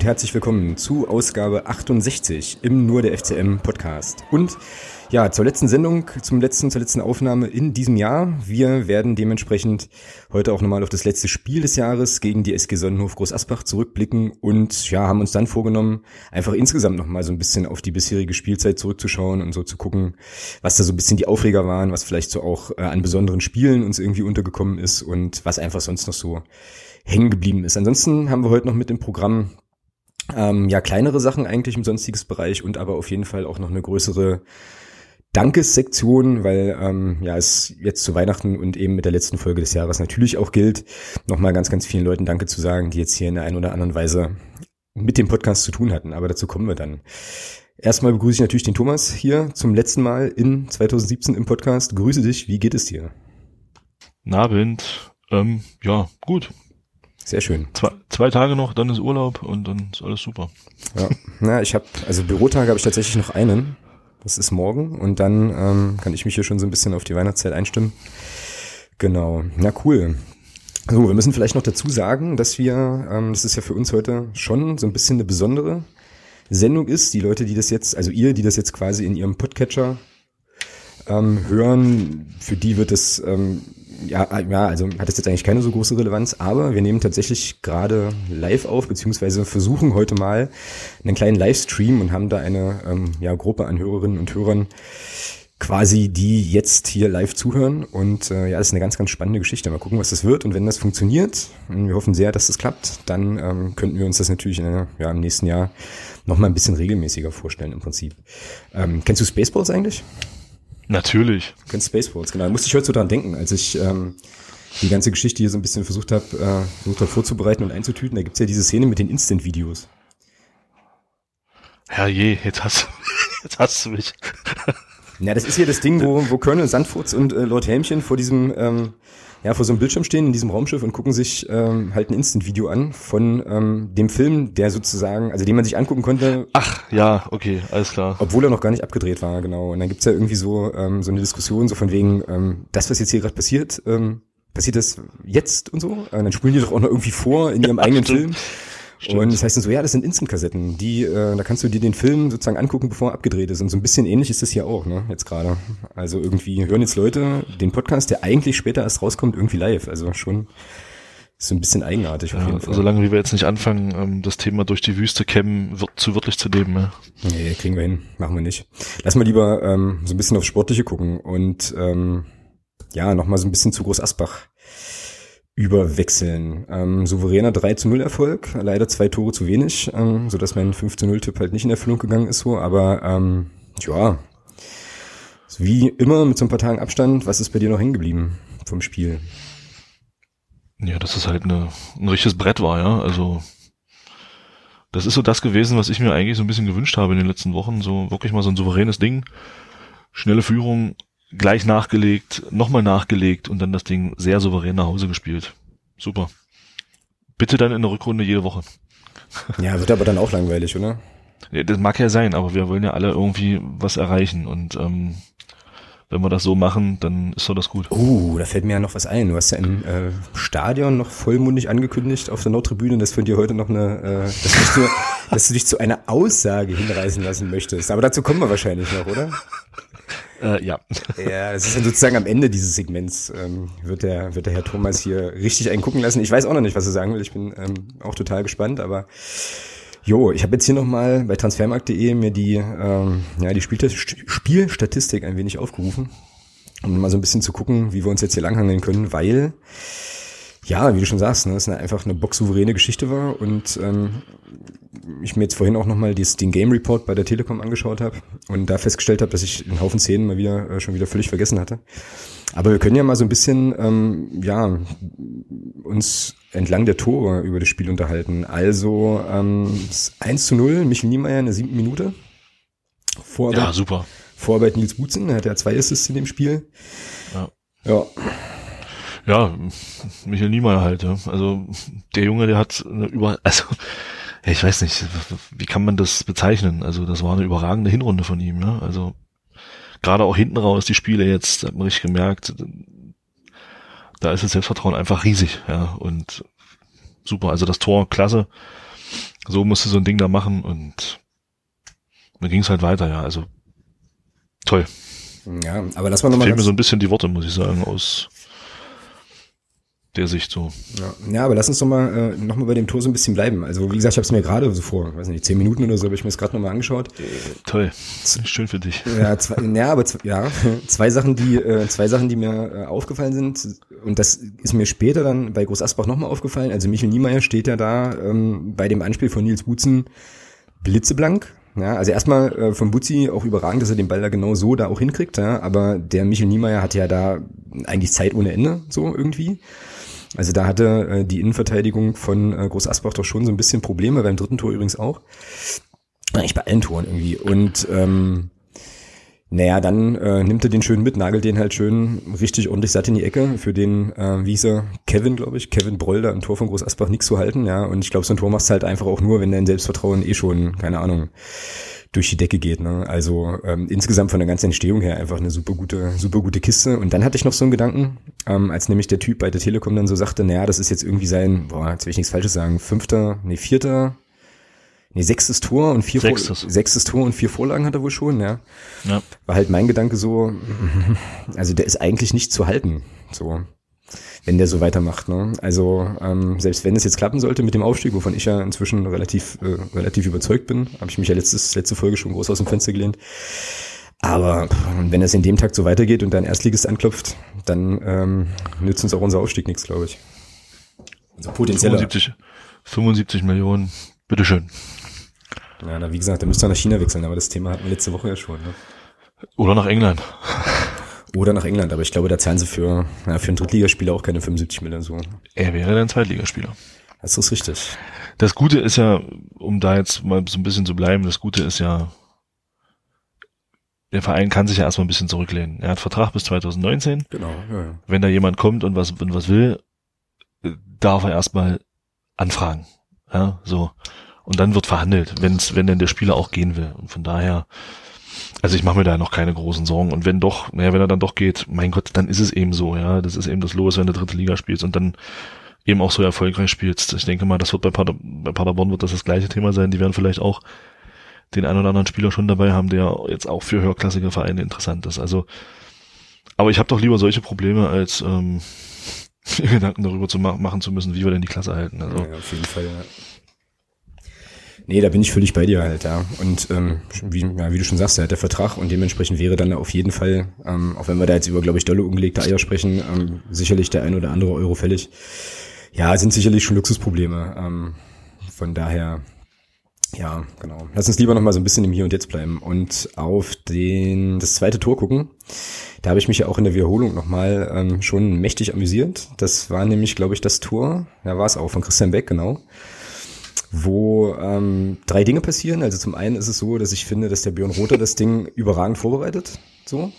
Und herzlich willkommen zu Ausgabe 68 im Nur der FCM Podcast. Und ja, zur letzten Sendung, zum letzten, zur letzten Aufnahme in diesem Jahr. Wir werden dementsprechend heute auch nochmal auf das letzte Spiel des Jahres gegen die SG Sonnenhof Groß Asbach zurückblicken und ja, haben uns dann vorgenommen, einfach insgesamt nochmal so ein bisschen auf die bisherige Spielzeit zurückzuschauen und so zu gucken, was da so ein bisschen die Aufreger waren, was vielleicht so auch äh, an besonderen Spielen uns irgendwie untergekommen ist und was einfach sonst noch so hängen geblieben ist. Ansonsten haben wir heute noch mit dem Programm ähm, ja kleinere Sachen eigentlich im sonstiges Bereich und aber auf jeden Fall auch noch eine größere Dankessektion, weil ähm, ja es jetzt zu Weihnachten und eben mit der letzten Folge des Jahres natürlich auch gilt, nochmal ganz, ganz vielen Leuten Danke zu sagen, die jetzt hier in der einen oder anderen Weise mit dem Podcast zu tun hatten. Aber dazu kommen wir dann. Erstmal begrüße ich natürlich den Thomas hier zum letzten Mal in 2017 im Podcast. Grüße dich, wie geht es dir? Abend, ähm, ja, gut. Sehr schön. Zwei, zwei Tage noch, dann ist Urlaub und dann ist alles super. Ja, na, ich habe, also Bürotage habe ich tatsächlich noch einen. Das ist morgen und dann ähm, kann ich mich hier schon so ein bisschen auf die Weihnachtszeit einstimmen. Genau, na cool. So, wir müssen vielleicht noch dazu sagen, dass wir, ähm, das ist ja für uns heute schon so ein bisschen eine besondere Sendung ist. Die Leute, die das jetzt, also ihr, die das jetzt quasi in ihrem Podcatcher ähm, hören, für die wird es ähm, ja, ja, also hat es jetzt eigentlich keine so große Relevanz, aber wir nehmen tatsächlich gerade live auf, beziehungsweise versuchen heute mal einen kleinen Livestream und haben da eine ähm, ja, Gruppe an Hörerinnen und Hörern quasi, die jetzt hier live zuhören. Und äh, ja, das ist eine ganz, ganz spannende Geschichte. Mal gucken, was das wird. Und wenn das funktioniert, und wir hoffen sehr, dass das klappt, dann ähm, könnten wir uns das natürlich in, äh, ja, im nächsten Jahr noch mal ein bisschen regelmäßiger vorstellen im Prinzip. Ähm, kennst du Spaceballs eigentlich? Natürlich. Du kennst Spaceballs, genau. Da musste ich heute so dran denken, als ich ähm, die ganze Geschichte hier so ein bisschen versucht habe, äh, versucht hab vorzubereiten und einzutüten. Da gibt's ja diese Szene mit den Instant-Videos. Herrje, jetzt hast, jetzt hast du mich. Ja, das ist hier das Ding, wo, wo Colonel Sandfurz und äh, Lord Helmchen vor diesem, ähm, ja, vor so einem Bildschirm stehen in diesem Raumschiff und gucken sich ähm, halt ein Instant-Video an von ähm, dem Film, der sozusagen, also den man sich angucken konnte. Ach, ja, okay, alles klar. Obwohl er noch gar nicht abgedreht war, genau. Und dann gibt's ja irgendwie so, ähm, so eine Diskussion, so von wegen, ähm, das, was jetzt hier gerade passiert, ähm, passiert das jetzt und so? Und dann spulen die doch auch noch irgendwie vor in ihrem ja, eigenen stimmt. Film. Stimmt. Und das heißt dann so, ja, das sind Instant-Kassetten, die, äh, da kannst du dir den Film sozusagen angucken, bevor er abgedreht ist. Und so ein bisschen ähnlich ist das hier auch, ne, jetzt gerade. Also irgendwie hören jetzt Leute den Podcast, der eigentlich später erst rauskommt, irgendwie live. Also schon so ein bisschen eigenartig auf jeden Fall. Solange wie wir jetzt nicht anfangen, ähm, das Thema durch die Wüste kämmen, wird zu wörtlich zu nehmen. Ne? Nee, kriegen wir hin. Machen wir nicht. Lass mal lieber ähm, so ein bisschen aufs Sportliche gucken und ähm, ja, nochmal so ein bisschen zu Groß Asbach überwechseln. Ähm, souveräner 3 zu 0 Erfolg, leider zwei Tore zu wenig, ähm, so dass mein 5 zu 0 Tipp halt nicht in Erfüllung gegangen ist so, aber ähm, ja, wie immer mit so ein paar Tagen Abstand, was ist bei dir noch hängen geblieben vom Spiel? Ja, dass es halt eine, ein richtiges Brett war, ja, also das ist so das gewesen, was ich mir eigentlich so ein bisschen gewünscht habe in den letzten Wochen, so wirklich mal so ein souveränes Ding, schnelle Führung, gleich nachgelegt, nochmal nachgelegt und dann das Ding sehr souverän nach Hause gespielt. Super. Bitte dann in der Rückrunde jede Woche. Ja, wird aber dann auch langweilig, oder? Ja, das mag ja sein, aber wir wollen ja alle irgendwie was erreichen und ähm, wenn wir das so machen, dann ist doch das gut. Oh, da fällt mir ja noch was ein. Du hast ja im äh, Stadion noch vollmundig angekündigt auf der Nordtribüne, dass von dir heute noch eine, äh, dass, du, dass du dich zu einer Aussage hinreißen lassen möchtest. Aber dazu kommen wir wahrscheinlich noch, oder? Äh, ja. Ja, das ist dann sozusagen am Ende dieses Segments, ähm, wird, der, wird der Herr Thomas hier richtig einen gucken lassen. Ich weiß auch noch nicht, was er sagen will. Ich bin ähm, auch total gespannt, aber jo, ich habe jetzt hier nochmal bei transfermarkt.de mir die, ähm, ja, die Spielstatistik ein wenig aufgerufen, um mal so ein bisschen zu gucken, wie wir uns jetzt hier langhangeln können, weil ja, wie du schon sagst, ne, es eine, einfach eine boxsouveräne Geschichte war und ähm, ich mir jetzt vorhin auch nochmal den Game Report bei der Telekom angeschaut habe und da festgestellt habe, dass ich einen Haufen Szenen mal wieder äh, schon wieder völlig vergessen hatte. Aber wir können ja mal so ein bisschen ähm, ja uns entlang der Tore über das Spiel unterhalten. Also ähm, 1 zu 0, Michel Niemeyer in der siebten Minute. Vorarbeit, ja, super. Vorarbeit Nils Butzen, er hat ja zwei Assists in dem Spiel. Ja. Ja. Ja, Michael Niemeyer halt, ja. Also der Junge, der hat eine über, also ich weiß nicht, wie kann man das bezeichnen? Also das war eine überragende Hinrunde von ihm, ja. Also gerade auch hinten raus die Spiele jetzt, hat man richtig gemerkt, da ist das Selbstvertrauen einfach riesig, ja. Und super, also das Tor, klasse. so musste so ein Ding da machen und dann ging es halt weiter, ja. Also toll. Ja, aber lass mal nochmal. Fehlen mir so ein bisschen die Worte, muss ich sagen, aus der Sicht so. Ja, ja aber lass uns doch mal, äh, noch mal bei dem Tor so ein bisschen bleiben. Also wie gesagt, ich habe es mir gerade so vor, weiß nicht, zehn Minuten oder so, habe ich mir das gerade nochmal angeschaut. Toll, schön für dich. Ja, zwei, ja aber ja, zwei Sachen, die äh, zwei Sachen, die mir äh, aufgefallen sind und das ist mir später dann bei Groß Asbach nochmal aufgefallen. Also Michel Niemeyer steht ja da ähm, bei dem Anspiel von Nils Butzen blitzeblank. Ja, also erstmal äh, von Butzi auch überragend, dass er den Ball da genau so da auch hinkriegt, ja, aber der Michel Niemeyer hat ja da eigentlich Zeit ohne Ende, so irgendwie. Also da hatte äh, die Innenverteidigung von äh, Groß Asbach doch schon so ein bisschen Probleme, beim dritten Tor übrigens auch. Eigentlich bei allen Toren irgendwie. Und ähm, naja, dann äh, nimmt er den schön mit, nagelt den halt schön richtig ordentlich satt in die Ecke. Für den, äh, wie er, Kevin, glaube ich, Kevin Broll, da im Tor von Groß Asbach nichts zu halten, ja. Und ich glaube, so ein Tor machst du halt einfach auch nur, wenn dein Selbstvertrauen eh schon, keine Ahnung, durch die Decke geht. Ne? Also ähm, insgesamt von der ganzen Entstehung her einfach eine super gute, super gute Kiste. Und dann hatte ich noch so einen Gedanken, ähm, als nämlich der Typ bei der Telekom dann so sagte, naja, das ist jetzt irgendwie sein, boah, jetzt will ich nichts Falsches sagen, fünfter, nee, vierter, nee, sechstes Tor und vier Sechstes. Vor sechstes Tor und vier Vorlagen hat er wohl schon, ja. Ja. War halt mein Gedanke so, also der ist eigentlich nicht zu halten. So wenn der so weitermacht. Ne? Also ähm, selbst wenn es jetzt klappen sollte mit dem Aufstieg, wovon ich ja inzwischen relativ äh, relativ überzeugt bin, habe ich mich ja letztes, letzte Folge schon groß aus dem Fenster gelehnt. Aber wenn es in dem Takt so weitergeht und dann Erstligist anklopft, dann ähm, nützt uns auch unser Aufstieg nichts, glaube ich. Also potenzieller. 75, 75 Millionen, bitteschön. Ja, na, wie gesagt, da müsste nach China wechseln, aber das Thema hatten wir letzte Woche ja schon. Ne? Oder nach England. Oder nach England, aber ich glaube, da zahlen sie für, ja, für einen Drittligaspieler auch keine 75 Millionen so. Er wäre dann Zweitligaspieler. Das ist richtig. Das Gute ist ja, um da jetzt mal so ein bisschen zu bleiben, das Gute ist ja, der Verein kann sich ja erstmal ein bisschen zurücklehnen. Er hat Vertrag bis 2019. Genau, ja, ja. Wenn da jemand kommt und was, und was will, darf er erstmal anfragen. Ja, so. Und dann wird verhandelt, wenn's, wenn denn der Spieler auch gehen will. Und von daher, also ich mache mir da noch keine großen Sorgen. Und wenn doch, naja, wenn er dann doch geht, mein Gott, dann ist es eben so, ja. Das ist eben das Los, wenn du dritte Liga spielst und dann eben auch so erfolgreich spielst. Ich denke mal, das wird bei, Pader, bei Paderborn wird das das gleiche Thema sein. Die werden vielleicht auch den einen oder anderen Spieler schon dabei haben, der jetzt auch für höherklassige Vereine interessant ist. Also, aber ich habe doch lieber solche Probleme, als ähm, Gedanken darüber zu ma machen zu müssen, wie wir denn die Klasse halten. Also, ja, auf jeden Fall, ja. Nee, da bin ich völlig bei dir halt, ja. Und ähm, wie, ja, wie du schon sagst, er hat der Vertrag und dementsprechend wäre dann auf jeden Fall, ähm, auch wenn wir da jetzt über, glaube ich, dolle ungelegte Eier sprechen, ähm, sicherlich der ein oder andere Euro fällig. Ja, sind sicherlich schon Luxusprobleme. Ähm, von daher, ja, genau. Lass uns lieber nochmal so ein bisschen im Hier und Jetzt bleiben und auf den das zweite Tor gucken. Da habe ich mich ja auch in der Wiederholung nochmal ähm, schon mächtig amüsiert. Das war nämlich, glaube ich, das Tor, ja war es auch, von Christian Beck, genau wo ähm, drei Dinge passieren. Also zum einen ist es so, dass ich finde, dass der Björn Rother das Ding überragend vorbereitet. So.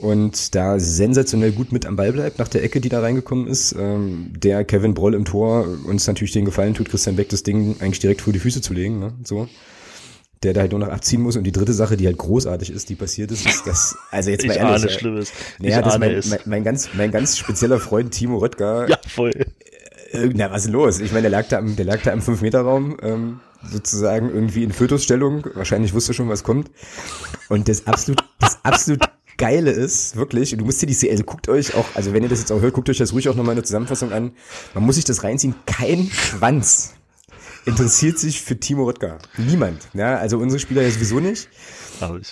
Und da sensationell gut mit am Ball bleibt nach der Ecke, die da reingekommen ist. Ähm, der Kevin Broll im Tor uns natürlich den Gefallen tut, Christian Beck das Ding eigentlich direkt vor die Füße zu legen. Ne? So der da halt nur noch abziehen muss. Und die dritte Sache, die halt großartig ist, die passiert ist, ist das, also jetzt mal ich ehrlich. Ahne Schlimmes. Naja, ich das ist ahne mein, mein, mein, ganz, mein ganz spezieller Freund Timo Röttger. Ja, voll. Na, was ist los? Ich meine, der lag da im, der lag da im 5-Meter-Raum, ähm, sozusagen irgendwie in Fötusstellung. Wahrscheinlich wusste schon, was kommt. Und das absolut, das absolut Geile ist, wirklich, und du musst dir die also guckt euch auch, also wenn ihr das jetzt auch hört, guckt euch das ruhig auch nochmal in der Zusammenfassung an. Man muss sich das reinziehen. Kein Schwanz interessiert sich für Timo Röttger. Niemand. Ja, also unsere Spieler ja sowieso nicht.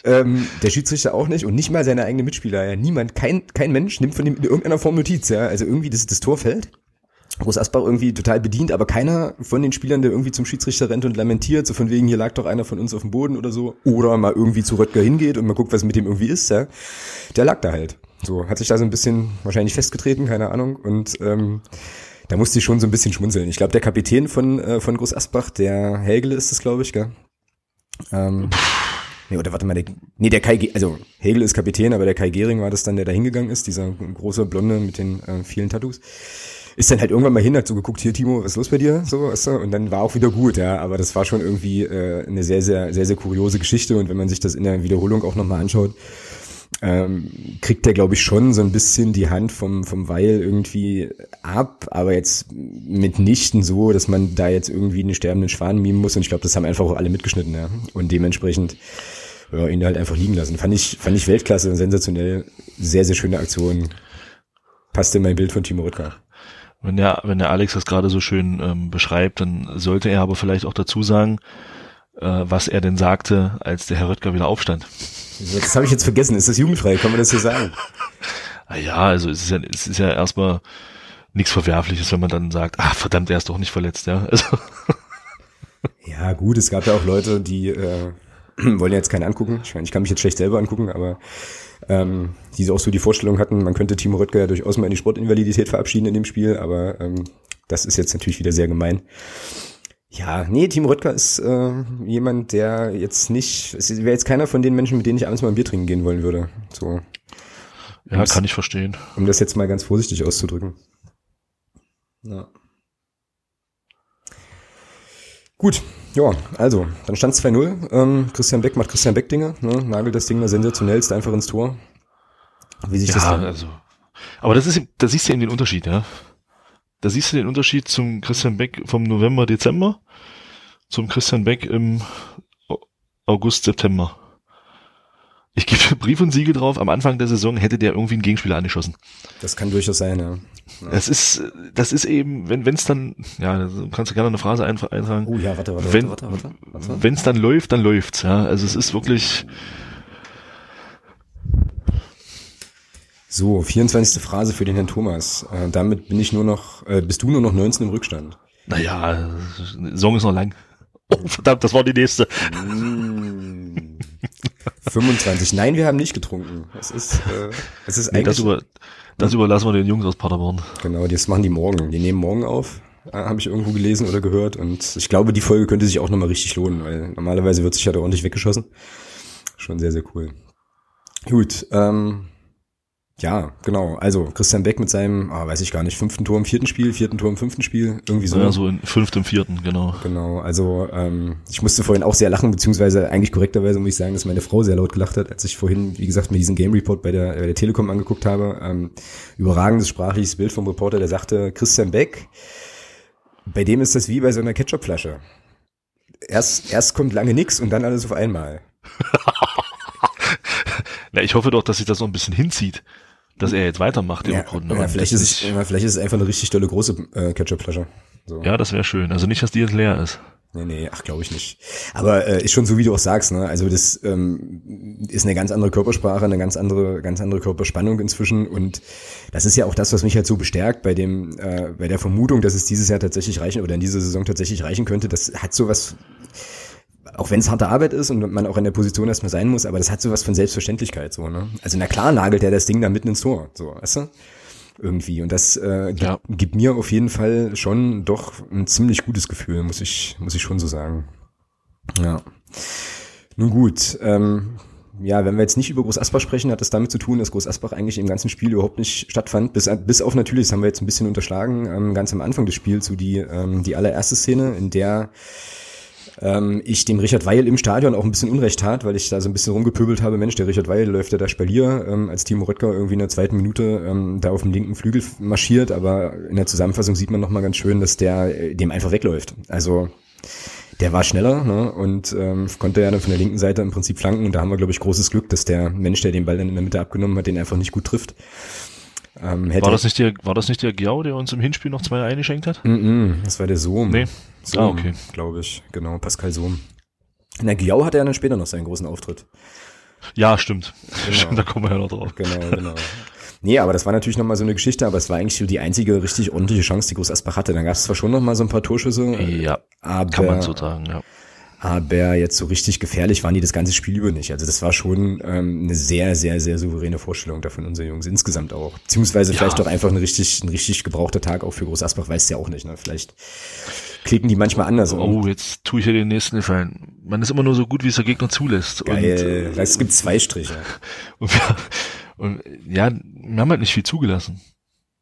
Ähm, der Schiedsrichter auch nicht und nicht mal seine eigenen Mitspieler. Ja, niemand, kein, kein Mensch nimmt von dem in irgendeiner Form Notiz. Ja, also irgendwie das, das Tor fällt. Groß Asbach irgendwie total bedient, aber keiner von den Spielern, der irgendwie zum Schiedsrichter rennt und lamentiert, so von wegen, hier lag doch einer von uns auf dem Boden oder so, oder mal irgendwie zu Röttger hingeht und mal guckt, was mit dem irgendwie ist, ja, der lag da halt. So, hat sich da so ein bisschen wahrscheinlich festgetreten, keine Ahnung, und ähm, da musste ich schon so ein bisschen schmunzeln. Ich glaube, der Kapitän von, äh, von Groß Asbach, der Hägele ist das, glaube ich, gell? Ähm, nee, oder warte mal, der, nee, der Kai, also Hegel ist Kapitän, aber der Kai Gehring war das dann, der da hingegangen ist, dieser große Blonde mit den äh, vielen Tattoos. Ist dann halt irgendwann mal hin, hat so geguckt, hier Timo, was ist los bei dir? So, weißt du? Und dann war auch wieder gut, ja. Aber das war schon irgendwie äh, eine sehr, sehr, sehr, sehr kuriose Geschichte. Und wenn man sich das in der Wiederholung auch nochmal anschaut, ähm, kriegt er, glaube ich, schon so ein bisschen die Hand vom, vom Weil irgendwie ab, aber jetzt mitnichten so, dass man da jetzt irgendwie einen sterbenden Schwan mimen muss. Und ich glaube, das haben einfach auch alle mitgeschnitten, ja. Und dementsprechend ja, ihn halt einfach liegen lassen. Fand ich, fand ich Weltklasse und sensationell. Sehr, sehr schöne Aktion. Passt in mein Bild von Timo Rüttger. Wenn der, wenn der Alex das gerade so schön ähm, beschreibt, dann sollte er aber vielleicht auch dazu sagen, äh, was er denn sagte, als der Herr Rüttger wieder aufstand. Das habe ich jetzt vergessen. Ist das jugendfrei? Kann man das so sagen? Ah ja, also es ist ja, es ist ja erstmal nichts Verwerfliches, wenn man dann sagt, ah verdammt, er ist doch nicht verletzt, ja. Also. Ja, gut, es gab ja auch Leute, die äh, wollen ja jetzt keinen angucken. Ich meine, ich kann mich jetzt schlecht selber angucken, aber ähm, die auch so die Vorstellung hatten, man könnte Timo Röttger ja durchaus mal in die Sportinvalidität verabschieden in dem Spiel, aber ähm, das ist jetzt natürlich wieder sehr gemein. Ja, nee, Timo Röttger ist äh, jemand, der jetzt nicht, es wäre jetzt keiner von den Menschen, mit denen ich abends mal ein Bier trinken gehen wollen würde. So. Ja, um's, kann ich verstehen. Um das jetzt mal ganz vorsichtig auszudrücken. Ja. Gut, ja, also, dann stand 2-0. Ähm, Christian Beck macht Christian Beck Dinge, ne? nagelt das Ding da sensationellst einfach ins Tor. Wie sich ja, das dann also. Aber das ist, da siehst du eben den Unterschied, ja. Da siehst du den Unterschied zum Christian Beck vom November, Dezember zum Christian Beck im August, September. Ich gebe Brief und Siegel drauf, am Anfang der Saison hätte der irgendwie einen Gegenspieler angeschossen. Das kann durchaus sein, ja. ja. Das ist, das ist eben, wenn es dann, ja, kannst du gerne eine Phrase eintragen. Oh ja, warte, warte, wenn, warte, warte, warte. Wenn es dann läuft, dann läuft's, ja. Also es ist wirklich. So, 24. Phrase für den Herrn Thomas. Äh, damit bin ich nur noch, äh, bist du nur noch 19 im Rückstand. Naja, Song ist noch lang. Oh, verdammt, das war die nächste. 25. Mm. Nein, wir haben nicht getrunken. Es ist, äh, es ist nee, eigentlich. Das, über, das überlassen wir den Jungs aus Paderborn. Genau, das machen die morgen. Die nehmen morgen auf, äh, habe ich irgendwo gelesen oder gehört. Und ich glaube, die Folge könnte sich auch nochmal richtig lohnen, weil normalerweise wird sich ja da ordentlich weggeschossen. Schon sehr, sehr cool. Gut, ähm, ja, genau. Also Christian Beck mit seinem, ah, weiß ich gar nicht, fünften Tor im vierten Spiel, vierten Tor im fünften Spiel, irgendwie so. Ja, so in fünften, vierten, genau. Genau. Also ähm, ich musste vorhin auch sehr lachen, beziehungsweise eigentlich korrekterweise muss ich sagen, dass meine Frau sehr laut gelacht hat, als ich vorhin, wie gesagt, mir diesen Game Report bei der, bei der Telekom angeguckt habe. Ähm, überragendes sprachliches Bild vom Reporter, der sagte, Christian Beck, bei dem ist das wie bei so einer Ketchupflasche. Erst, erst kommt lange nix und dann alles auf einmal. Na, ich hoffe doch, dass sich das noch ein bisschen hinzieht dass er jetzt weitermacht ja, im Grunde. Ja, vielleicht, ist es, vielleicht ist es einfach eine richtig tolle große äh, Ketchup-Flasche. So. Ja, das wäre schön. Also nicht, dass die jetzt leer ist. Nee, nee, ach, glaube ich nicht. Aber äh, ist schon so, wie du auch sagst, ne? Also das ähm, ist eine ganz andere Körpersprache, eine ganz andere, ganz andere Körperspannung inzwischen. Und das ist ja auch das, was mich halt so bestärkt bei dem, äh, bei der Vermutung, dass es dieses Jahr tatsächlich reichen oder in dieser Saison tatsächlich reichen könnte. Das hat so was auch wenn es harte Arbeit ist und man auch in der Position erstmal sein muss, aber das hat sowas von Selbstverständlichkeit so, ne? Also na klar nagelt er das Ding da mitten ins Tor, so, weißt du? Irgendwie. Und das äh, gibt, ja. gibt mir auf jeden Fall schon doch ein ziemlich gutes Gefühl, muss ich, muss ich schon so sagen. Ja. Nun gut, ähm, ja, wenn wir jetzt nicht über Groß Asbach sprechen, hat das damit zu tun, dass Groß Asbach eigentlich im ganzen Spiel überhaupt nicht stattfand. Bis, bis auf natürlich, das haben wir jetzt ein bisschen unterschlagen, ähm, ganz am Anfang des Spiels, so die, ähm, die allererste Szene, in der ähm, ich dem Richard Weil im Stadion auch ein bisschen Unrecht tat, weil ich da so ein bisschen rumgepöbelt habe, Mensch, der Richard Weil läuft ja da Spalier, ähm, als Timo Röttger irgendwie in der zweiten Minute ähm, da auf dem linken Flügel marschiert, aber in der Zusammenfassung sieht man nochmal ganz schön, dass der äh, dem einfach wegläuft. Also der war schneller ne, und ähm, konnte ja dann von der linken Seite im Prinzip flanken und da haben wir, glaube ich, großes Glück, dass der Mensch, der den Ball dann in der Mitte abgenommen hat, den einfach nicht gut trifft. Ähm, war, das nicht der, war das nicht der Giau, der uns im Hinspiel noch zwei eingeschenkt hat? Mm -mm, das war der Sohm. Nee. Sohm, ah, okay. Glaube ich, genau, Pascal Sohm. Na, Giau hatte ja dann später noch seinen großen Auftritt. Ja, stimmt. Genau. stimmt da kommen wir ja noch drauf. Genau, genau. Nee, aber das war natürlich nochmal so eine Geschichte, aber es war eigentlich so die einzige richtig ordentliche Chance, die Groß Asbach hatte. Dann gab es zwar schon nochmal so ein paar Torschüsse. Ja, aber, kann man so sagen, ja. Aber jetzt so richtig gefährlich waren die das ganze Spiel über nicht. Also das war schon ähm, eine sehr, sehr, sehr souveräne Vorstellung davon unserer Jungs insgesamt auch. Beziehungsweise ja. vielleicht doch einfach ein richtig, ein richtig gebrauchter Tag auch für Groß Asbach, weiß ja auch nicht. Ne? Vielleicht klicken die manchmal anders. Oh, jetzt tue ich ja den nächsten Gefallen. Man ist immer nur so gut, wie es der Gegner zulässt. Geil. Und, es gibt zwei Striche. Und, wir, und ja, wir haben halt nicht viel zugelassen.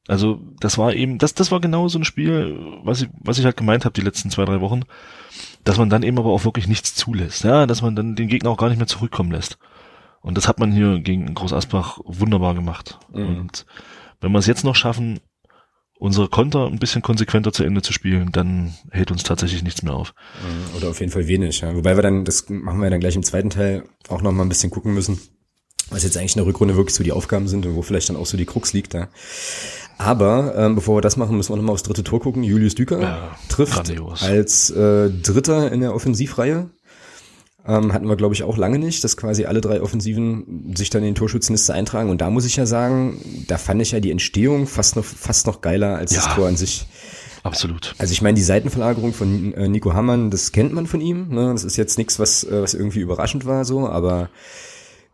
Also das war eben, das, das war genau so ein Spiel, was ich, was ich halt gemeint habe die letzten zwei, drei Wochen dass man dann eben aber auch wirklich nichts zulässt, ja, dass man dann den Gegner auch gar nicht mehr zurückkommen lässt. Und das hat man hier gegen Groß Asbach wunderbar gemacht. Mhm. Und wenn wir es jetzt noch schaffen, unsere Konter ein bisschen konsequenter zu Ende zu spielen, dann hält uns tatsächlich nichts mehr auf. Mhm. Oder auf jeden Fall wenig. Ja. Wobei wir dann, das machen wir dann gleich im zweiten Teil, auch noch mal ein bisschen gucken müssen, was jetzt eigentlich in der Rückrunde wirklich so die Aufgaben sind und wo vielleicht dann auch so die Krux liegt da. Aber ähm, bevor wir das machen, müssen wir noch mal aufs dritte Tor gucken. Julius Düker ja, trifft grandios. als äh, Dritter in der Offensivreihe. Ähm, hatten wir, glaube ich, auch lange nicht, dass quasi alle drei Offensiven sich dann in die Torschützenliste eintragen. Und da muss ich ja sagen, da fand ich ja die Entstehung fast noch, fast noch geiler als ja, das Tor an sich. Absolut. Also ich meine, die Seitenverlagerung von äh, Nico Hammann, das kennt man von ihm. Ne? Das ist jetzt nichts, was, äh, was irgendwie überraschend war, so, aber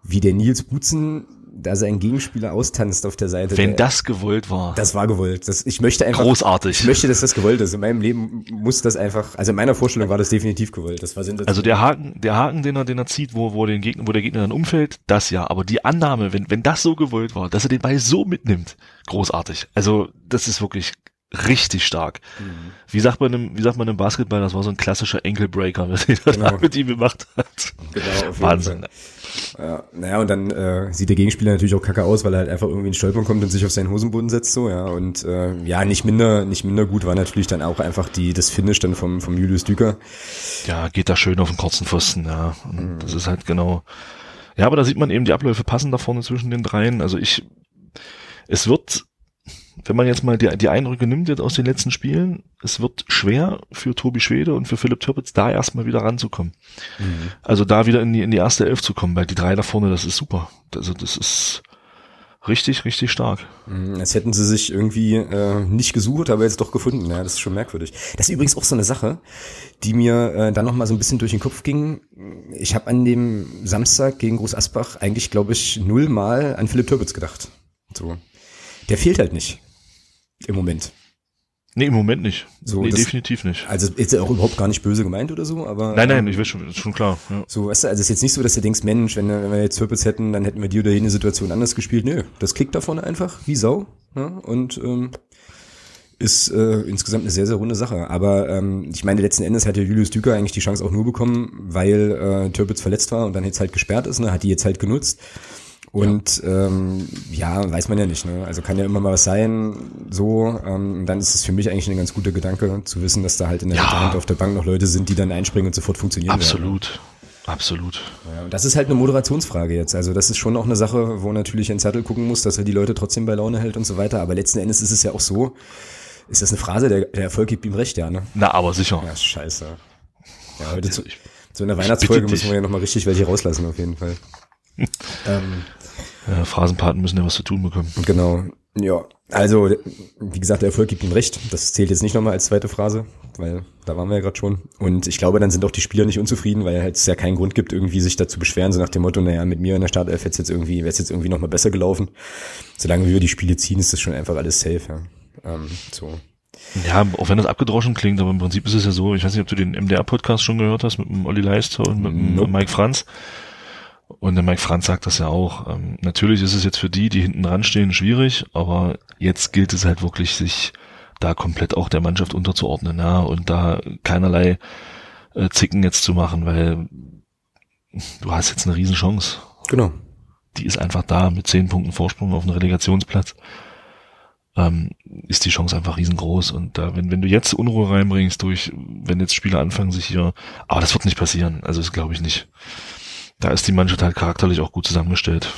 wie der Nils Butzen da sein Gegenspieler austanzt auf der Seite. Wenn der, das gewollt war. Das war gewollt. Das, ich möchte einfach. Großartig. Ich möchte, dass das gewollt ist. In meinem Leben muss das einfach, also in meiner Vorstellung war das definitiv gewollt. Das war Also der Haken, der Haken, den er, den er zieht, wo, wo den Gegner, wo der Gegner dann umfällt, das ja. Aber die Annahme, wenn, wenn das so gewollt war, dass er den Ball so mitnimmt, großartig. Also, das ist wirklich richtig stark. Mhm. Wie sagt man im, wie sagt man im Basketball, das war so ein klassischer Enkelbreaker, was er genau. mit ihm gemacht hat. Genau, Wahnsinn. Ja, naja, und dann äh, sieht der Gegenspieler natürlich auch kacke aus, weil er halt einfach irgendwie in Stolpern kommt und sich auf seinen Hosenboden setzt, so, ja. Und äh, ja, nicht minder, nicht minder gut war natürlich dann auch einfach die, das Finish dann vom, vom Julius Düker. Ja, geht da schön auf den kurzen Pfosten, ja. Mhm. Das ist halt genau. Ja, aber da sieht man eben, die Abläufe passen da vorne zwischen den dreien. Also ich, es wird wenn man jetzt mal die, die Eindrücke nimmt jetzt aus den letzten Spielen, es wird schwer für Tobi Schwede und für Philipp Türpitz da erstmal wieder ranzukommen. Mhm. Also da wieder in die, in die erste Elf zu kommen, weil die drei da vorne, das ist super. Also das ist richtig, richtig stark. Mhm, als hätten sie sich irgendwie äh, nicht gesucht, aber jetzt doch gefunden. Ja, das ist schon merkwürdig. Das ist übrigens auch so eine Sache, die mir äh, dann noch mal so ein bisschen durch den Kopf ging. Ich habe an dem Samstag gegen Groß Asbach eigentlich, glaube ich, nullmal an Philipp Türpitz gedacht. So. Der fehlt halt nicht. Im Moment. Nee, im Moment nicht. So, nee, das, definitiv nicht. Also ist er auch überhaupt gar nicht böse gemeint oder so, aber. Nein, nein, ich weiß schon, ist schon klar. Ja. So, weißt du, also es ist jetzt nicht so, dass du denkst, Mensch, wenn, wenn wir jetzt Purpose hätten, dann hätten wir die oder jene Situation anders gespielt. Nö, das klickt davon einfach, wie Sau. Ja, ne? und ähm, ist äh, insgesamt eine sehr, sehr runde Sache. Aber ähm, ich meine, letzten Endes hat ja Julius Düker eigentlich die Chance auch nur bekommen, weil äh, Türpitz verletzt war und dann jetzt halt gesperrt ist, ne, hat die jetzt halt genutzt. Und ja. Ähm, ja, weiß man ja nicht. Ne? Also kann ja immer mal was sein. So, ähm, dann ist es für mich eigentlich ein ganz guter Gedanke, zu wissen, dass da halt in der ja. Hand auf der Bank noch Leute sind, die dann einspringen und sofort funktionieren. Absolut. Werden. Absolut. Ja, und das ist halt eine Moderationsfrage jetzt. Also das ist schon auch eine Sache, wo natürlich ein Zettel gucken muss, dass er die Leute trotzdem bei Laune hält und so weiter. Aber letzten Endes ist es ja auch so, ist das eine Phrase, der, der Erfolg gibt ihm recht, ja, ne? Na, aber sicher. Ja, scheiße. Ja, heute zu, zu einer Weihnachtsfolge müssen wir ja nochmal richtig welche rauslassen, auf jeden Fall. ähm, ja, Phrasenpaten müssen ja was zu tun bekommen. Genau. Ja, also wie gesagt, der Erfolg gibt ihm recht. Das zählt jetzt nicht nochmal als zweite Phrase, weil da waren wir ja gerade schon. Und ich glaube, dann sind auch die Spieler nicht unzufrieden, weil halt es ja keinen Grund gibt, irgendwie sich dazu beschweren, so nach dem Motto, naja, mit mir in der Startelf hätte jetzt irgendwie, wäre es jetzt irgendwie nochmal besser gelaufen. Solange wir die Spiele ziehen, ist das schon einfach alles safe. Ja. Ähm, so. Ja, auch wenn das abgedroschen klingt, aber im Prinzip ist es ja so, ich weiß nicht, ob du den MDR-Podcast schon gehört hast mit dem Olli Leister und mit dem nope. Mike Franz. Und der Mike Franz sagt das ja auch. Ähm, natürlich ist es jetzt für die, die hinten dran stehen, schwierig, aber jetzt gilt es halt wirklich, sich da komplett auch der Mannschaft unterzuordnen, ja, und da keinerlei äh, Zicken jetzt zu machen, weil du hast jetzt eine Riesenchance. Genau. Die ist einfach da mit zehn Punkten Vorsprung auf einen Relegationsplatz. Ähm, ist die Chance einfach riesengroß. Und da, wenn, wenn du jetzt Unruhe reinbringst durch, wenn jetzt Spieler anfangen, sich hier, aber das wird nicht passieren. Also das glaube ich nicht da ist die Mannschaft halt charakterlich auch gut zusammengestellt.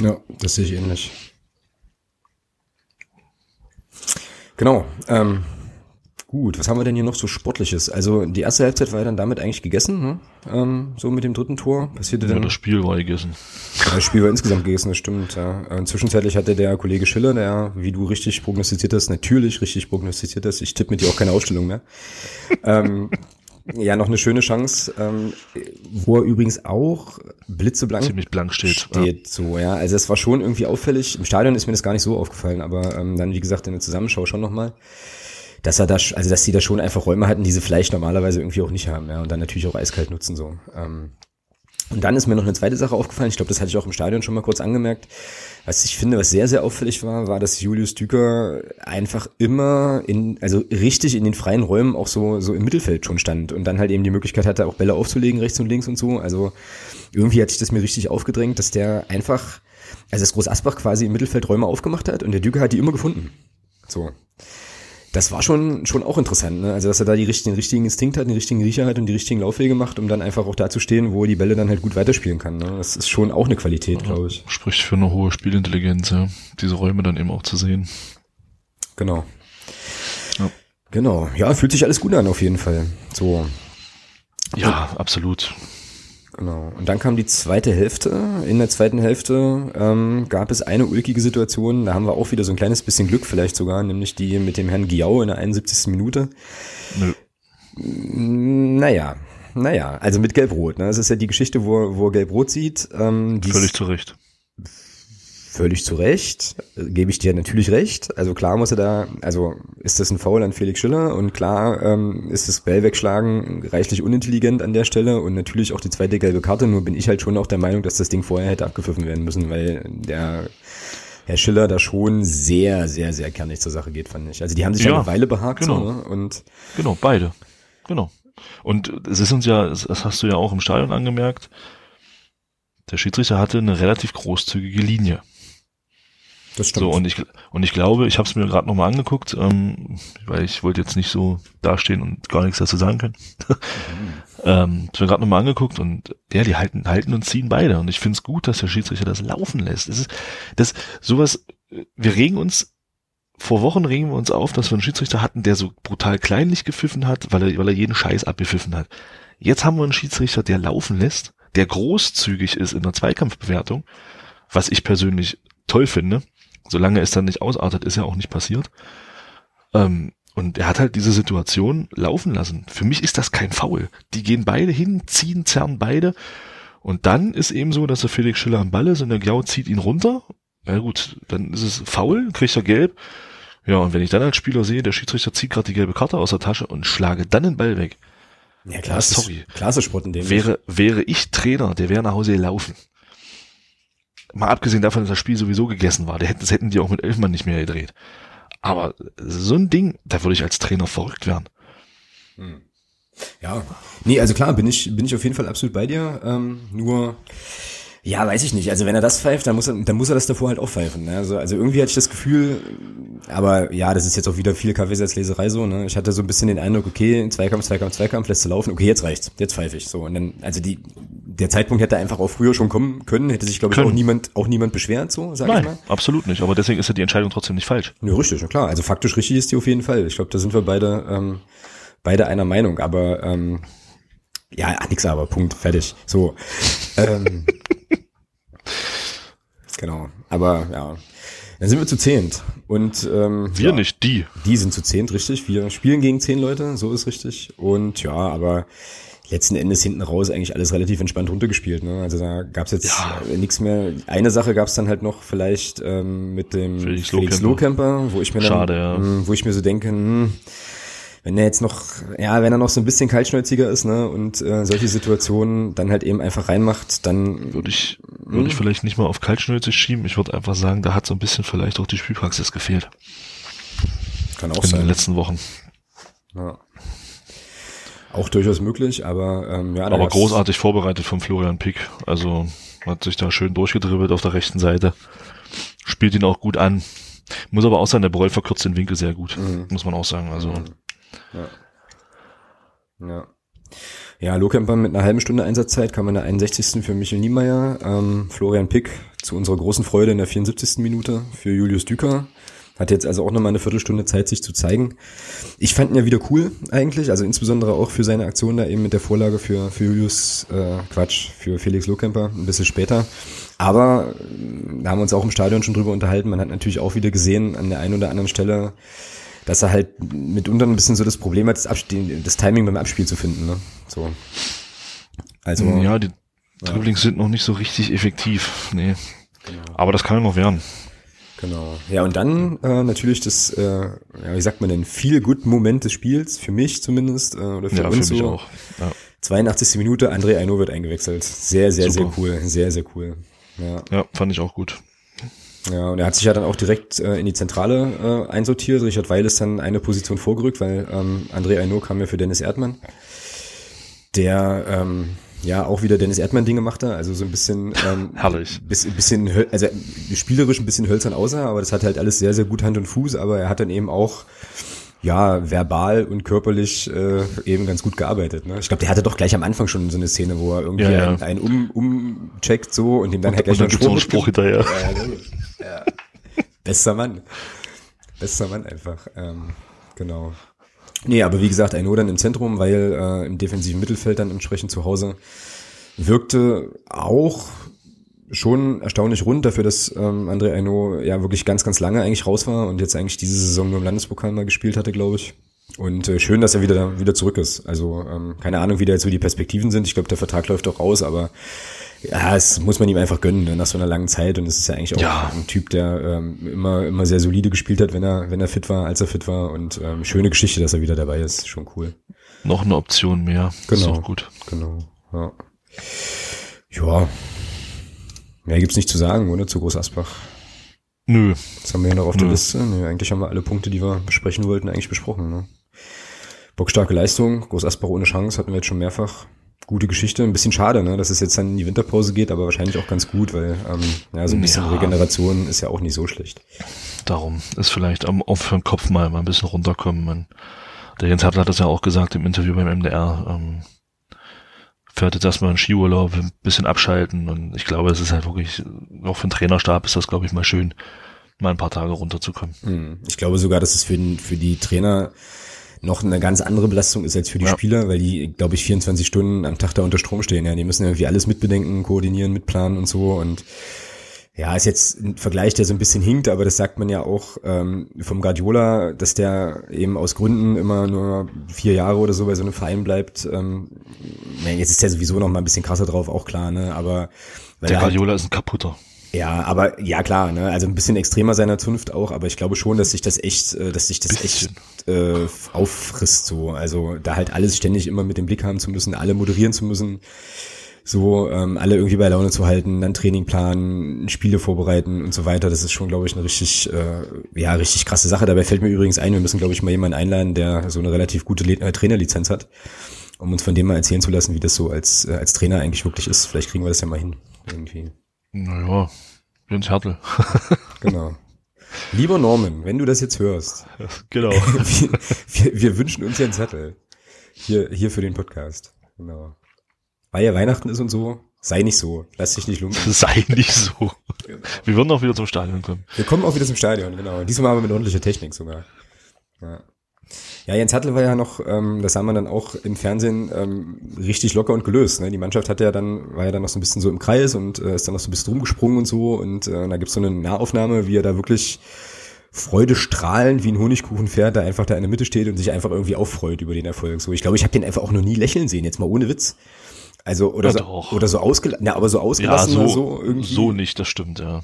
Ja, das sehe ich ähnlich. Genau. Ähm, gut, was haben wir denn hier noch so Sportliches? Also die erste Halbzeit war ja dann damit eigentlich gegessen, ne? ähm, so mit dem dritten Tor. Passierte ja, dann. Das Spiel war gegessen. das Spiel war insgesamt gegessen, das stimmt. Ja. Und zwischenzeitlich hatte der Kollege Schiller, der, wie du richtig prognostiziert hast, natürlich richtig prognostiziert hast, ich tippe mit dir auch keine Ausstellung mehr, ähm, ja, noch eine schöne Chance, ähm, wo er übrigens auch blitzeblank ziemlich blank steht. Steht ja. so, ja. Also es war schon irgendwie auffällig. Im Stadion ist mir das gar nicht so aufgefallen, aber ähm, dann wie gesagt in der Zusammenschau schon nochmal, dass er da, also dass die da schon einfach Räume hatten, die sie vielleicht normalerweise irgendwie auch nicht haben, ja. Und dann natürlich auch eiskalt nutzen so. Ähm, Und dann ist mir noch eine zweite Sache aufgefallen, ich glaube, das hatte ich auch im Stadion schon mal kurz angemerkt. Was ich finde, was sehr, sehr auffällig war, war, dass Julius Düker einfach immer in, also richtig in den freien Räumen auch so, so im Mittelfeld schon stand und dann halt eben die Möglichkeit hatte, auch Bälle aufzulegen, rechts und links und so. Also irgendwie hat sich das mir richtig aufgedrängt, dass der einfach, also das Groß Asbach quasi im Mittelfeld Räume aufgemacht hat und der Düker hat die immer gefunden. So das war schon, schon auch interessant, ne? Also, dass er da die richtigen, den richtigen Instinkt hat, den richtigen Riecher hat und die richtigen Laufwege macht, um dann einfach auch da zu stehen, wo er die Bälle dann halt gut weiterspielen kann. Ne? Das ist schon auch eine Qualität, ja, glaube ich. Spricht für eine hohe Spielintelligenz, ja. Diese Räume dann eben auch zu sehen. Genau. Ja. Genau. Ja, fühlt sich alles gut an, auf jeden Fall. So. Ja, absolut. Genau. Und dann kam die zweite Hälfte. In der zweiten Hälfte ähm, gab es eine ulkige Situation. Da haben wir auch wieder so ein kleines bisschen Glück vielleicht sogar, nämlich die mit dem Herrn Giau in der 71. Minute. Nö. Naja, naja, also mit Gelb-Rot. Ne? Das ist ja die Geschichte, wo, wo Gelb-Rot sieht. Ähm, Völlig zu Recht völlig zu Recht, gebe ich dir natürlich recht. Also klar muss er da, also ist das ein Foul an Felix Schiller und klar ähm, ist das Bell wegschlagen reichlich unintelligent an der Stelle und natürlich auch die zweite gelbe Karte. Nur bin ich halt schon auch der Meinung, dass das Ding vorher hätte abgepfiffen werden müssen, weil der Herr Schiller da schon sehr, sehr, sehr kernig zur Sache geht, fand ich. Also die haben sich ja, eine Weile behagt genau. so, ne? und genau beide, genau. Und es ist uns ja, das hast du ja auch im Stadion angemerkt. Der Schiedsrichter hatte eine relativ großzügige Linie. Das stimmt. So, und ich, und ich glaube, ich habe es mir gerade nochmal angeguckt, ähm, weil ich wollte jetzt nicht so dastehen und gar nichts dazu sagen können. mhm. ähm, ich mir gerade nochmal angeguckt und ja, die halten, halten und ziehen beide. Und ich finde es gut, dass der Schiedsrichter das laufen lässt. Das ist, das, sowas, wir regen uns, vor Wochen regen wir uns auf, dass wir einen Schiedsrichter hatten, der so brutal kleinlich gepfiffen hat, weil er, weil er jeden Scheiß abgepfiffen hat. Jetzt haben wir einen Schiedsrichter, der laufen lässt, der großzügig ist in der Zweikampfbewertung, was ich persönlich toll finde solange es dann nicht ausartet, ist ja auch nicht passiert. Ähm, und er hat halt diese Situation laufen lassen. Für mich ist das kein Foul. Die gehen beide hin, ziehen, zerren beide. Und dann ist eben so, dass der Felix Schiller am Ball ist und der Glau zieht ihn runter. Na gut, dann ist es faul, kriegt er gelb. Ja, und wenn ich dann als Spieler sehe, der Schiedsrichter zieht gerade die gelbe Karte aus der Tasche und schlage dann den Ball weg. Ja, klar, ja, sorry. Klasse Sport in dem. Wäre, wäre ich Trainer, der wäre nach Hause gelaufen. Mal abgesehen davon, dass das Spiel sowieso gegessen war. Das hätten die auch mit Elfmann nicht mehr gedreht. Aber so ein Ding, da würde ich als Trainer verrückt werden. Hm. Ja, nee, also klar, bin ich, bin ich auf jeden Fall absolut bei dir. Ähm, nur, ja, weiß ich nicht. Also wenn er das pfeift, dann muss er, dann muss er das davor halt auch pfeifen. Ne? Also, also irgendwie hatte ich das Gefühl, aber ja, das ist jetzt auch wieder viel Kaffeesatzleserei so. Ne? Ich hatte so ein bisschen den Eindruck, okay, Zweikampf, Zweikampf, Zweikampf, lässt du laufen. Okay, jetzt reicht's, jetzt pfeife ich. So und dann, also die, der Zeitpunkt hätte einfach auch früher schon kommen können. Hätte sich, glaube ich, auch niemand, auch niemand beschwert. So, sag Nein, ich mal. absolut nicht. Aber deswegen ist ja die Entscheidung trotzdem nicht falsch. Ja, richtig, klar. Also faktisch richtig ist die auf jeden Fall. Ich glaube, da sind wir beide, ähm, beide einer Meinung. Aber ähm, ja, nix aber, Punkt, fertig. So. ähm, Genau. Aber ja. Dann sind wir zu zehnt. Und ähm, wir ja, nicht, die. Die sind zu zehnt, richtig. Wir spielen gegen zehn Leute, so ist richtig. Und ja, aber letzten Endes hinten raus eigentlich alles relativ entspannt runtergespielt. Ne? Also da gab's jetzt ja. nichts mehr. Eine Sache gab's dann halt noch vielleicht ähm, mit dem Felix, Felix Lohkemper, wo ich mir dann, Schade, ja. mh, hm, wo ich mir so denke, mh, hm, wenn er jetzt noch, ja, wenn er noch so ein bisschen kaltschnäuziger ist, ne, und äh, solche Situationen dann halt eben einfach reinmacht, dann würde ich würde ich hm? vielleicht nicht mal auf kaltschnäuzig schieben. Ich würde einfach sagen, da hat so ein bisschen vielleicht auch die Spielpraxis gefehlt. Kann auch in sein. In den letzten Wochen. Ja. Auch durchaus möglich, aber ähm, ja. Aber großartig vorbereitet von Florian Pick. Also hat sich da schön durchgedribbelt auf der rechten Seite. Spielt ihn auch gut an. Muss aber auch sein, der Broll verkürzt den Winkel sehr gut. Mhm. Muss man auch sagen. Also mhm. Ja. Ja. Ja, Lohkemper mit einer halben Stunde Einsatzzeit kam in der 61. für Michel Niemeyer, ähm, Florian Pick zu unserer großen Freude in der 74. Minute für Julius Düker. Hat jetzt also auch nochmal eine Viertelstunde Zeit, sich zu zeigen. Ich fand ihn ja wieder cool eigentlich, also insbesondere auch für seine Aktion da eben mit der Vorlage für, für Julius, äh, Quatsch, für Felix Lohkemper ein bisschen später. Aber da haben wir uns auch im Stadion schon drüber unterhalten. Man hat natürlich auch wieder gesehen an der einen oder anderen Stelle, dass er halt mitunter ein bisschen so das Problem hat, das, Abspiel, das Timing beim Abspiel zu finden. Ne? So. Also, ja, die Dribblings ja. sind noch nicht so richtig effektiv. Nee. Genau. Aber das kann ja noch werden. Genau. Ja, und dann äh, natürlich das, äh, ja, wie sagt man denn, viel gut Moment des Spiels, für mich zumindest, äh, oder für ja, uns für mich so. auch. Ja. 82. Minute, André Aino wird eingewechselt. Sehr, sehr, Super. sehr cool. Sehr, sehr cool. Ja. ja, fand ich auch gut. Ja, und er hat sich ja dann auch direkt äh, in die Zentrale äh, einsortiert. Richard Weil ist dann eine Position vorgerückt, weil ähm, André Aino kam ja für Dennis Erdmann. Der ähm, ja auch wieder Dennis Erdmann Dinge machte, also so ein bisschen ähm, herrlich, bisschen, bisschen also spielerisch ein bisschen hölzern außer, aber das hat halt alles sehr sehr gut Hand und Fuß, aber er hat dann eben auch ja, verbal und körperlich äh, eben ganz gut gearbeitet. Ne? Ich glaube, der hatte doch gleich am Anfang schon so eine Szene, wo er irgendwie ja, ja. einen, einen um, umcheckt so und ihm dann halt gleich und dann einen Spruch, Spruch hinterher. Ja, Bester Mann. Bester Mann einfach. Ähm, genau. Nee, aber wie gesagt, Aino dann im Zentrum, weil äh, im defensiven Mittelfeld dann entsprechend zu Hause wirkte auch schon erstaunlich rund dafür, dass ähm, André Aino ja wirklich ganz, ganz lange eigentlich raus war und jetzt eigentlich diese Saison nur im Landespokal mal gespielt hatte, glaube ich. Und äh, schön, dass er wieder wieder zurück ist. Also ähm, keine Ahnung, wie da jetzt so die Perspektiven sind. Ich glaube, der Vertrag läuft auch raus, aber ja, es muss man ihm einfach gönnen ne, nach so einer langen Zeit. Und es ist ja eigentlich auch ja. ein Typ, der ähm, immer immer sehr solide gespielt hat, wenn er wenn er fit war, als er fit war. Und ähm, schöne Geschichte, dass er wieder dabei ist. Schon cool. Noch eine Option mehr. Genau. Ist auch gut. Genau. Ja. Ja, Mehr gibt's nicht zu sagen, oder? Zu Groß Asbach. Nö. Das haben wir ja noch auf Nö. der Liste. Nö, eigentlich haben wir alle Punkte, die wir besprechen wollten, eigentlich besprochen. Ne? Bockstarke Leistung, Groß Asbach ohne Chance, hatten wir jetzt schon mehrfach. Gute Geschichte, ein bisschen schade, ne, dass es jetzt dann in die Winterpause geht, aber wahrscheinlich auch ganz gut, weil ähm, ja, so ein bisschen ja. Regeneration ist ja auch nicht so schlecht. Darum ist vielleicht am, für den Kopf mal, mal ein bisschen runterkommen. Man, der Jens Hartl hat das ja auch gesagt im Interview beim MDR. Ähm, fährt jetzt erstmal einen Skiurlaub, ein bisschen abschalten und ich glaube, es ist halt wirklich, auch für den Trainerstab ist das, glaube ich, mal schön, mal ein paar Tage runterzukommen. Hm. Ich glaube sogar, dass es für, den, für die Trainer noch eine ganz andere Belastung ist als für die ja. Spieler, weil die, glaube ich, 24 Stunden am Tag da unter Strom stehen. Ja, die müssen irgendwie alles mitbedenken, koordinieren, mitplanen und so und ja, ist jetzt ein Vergleich, der so ein bisschen hinkt, aber das sagt man ja auch ähm, vom Guardiola, dass der eben aus Gründen immer nur vier Jahre oder so bei so einem Verein bleibt. Ähm, jetzt ist der sowieso noch mal ein bisschen krasser drauf, auch klar, ne? Aber der halt Guardiola halt, ist ein kaputter. Ja, aber ja klar, ne? Also ein bisschen extremer seiner Zunft auch, aber ich glaube schon, dass sich das echt, äh, dass sich das bisschen. echt äh, auffrisst so. Also da halt alles ständig immer mit dem Blick haben zu müssen, alle moderieren zu müssen so ähm, alle irgendwie bei Laune zu halten, dann Training planen, Spiele vorbereiten und so weiter. Das ist schon, glaube ich, eine richtig, äh, ja, richtig krasse Sache. Dabei fällt mir übrigens ein, wir müssen, glaube ich, mal jemanden einladen, der so eine relativ gute Le äh, Trainerlizenz hat, um uns von dem mal erzählen zu lassen, wie das so als, äh, als Trainer eigentlich wirklich ist. Vielleicht kriegen wir das ja mal hin. Irgendwie. Naja, Jens Hertel. genau. Lieber Norman, wenn du das jetzt hörst. Genau. wir, wir, wir wünschen uns Jens Hertel. Hier, hier für den Podcast. Genau weil ja Weihnachten ist und so, sei nicht so. Lass dich nicht lumpen. sei nicht so. Genau. Wir würden auch wieder zum Stadion kommen. Wir kommen auch wieder zum Stadion, genau. Diesmal aber mit ordentlicher Technik sogar. Ja. Ja, Jens Hattel war ja noch, ähm, das sah man dann auch im Fernsehen, ähm, richtig locker und gelöst. Ne? Die Mannschaft hatte ja dann, war ja dann noch so ein bisschen so im Kreis und äh, ist dann noch so ein bisschen rumgesprungen und so. Und äh, da gibt's so eine Nahaufnahme, wie er da wirklich freudestrahlend wie ein Honigkuchen fährt, da einfach da in der Mitte steht und sich einfach irgendwie auffreut über den Erfolg. So, ich glaube, ich habe den einfach auch noch nie lächeln sehen, jetzt mal ohne Witz. Also oder ja, so, oder so ausgelassen, ja, aber so ausgelassen ja, so, so irgendwie. So nicht, das stimmt, ja.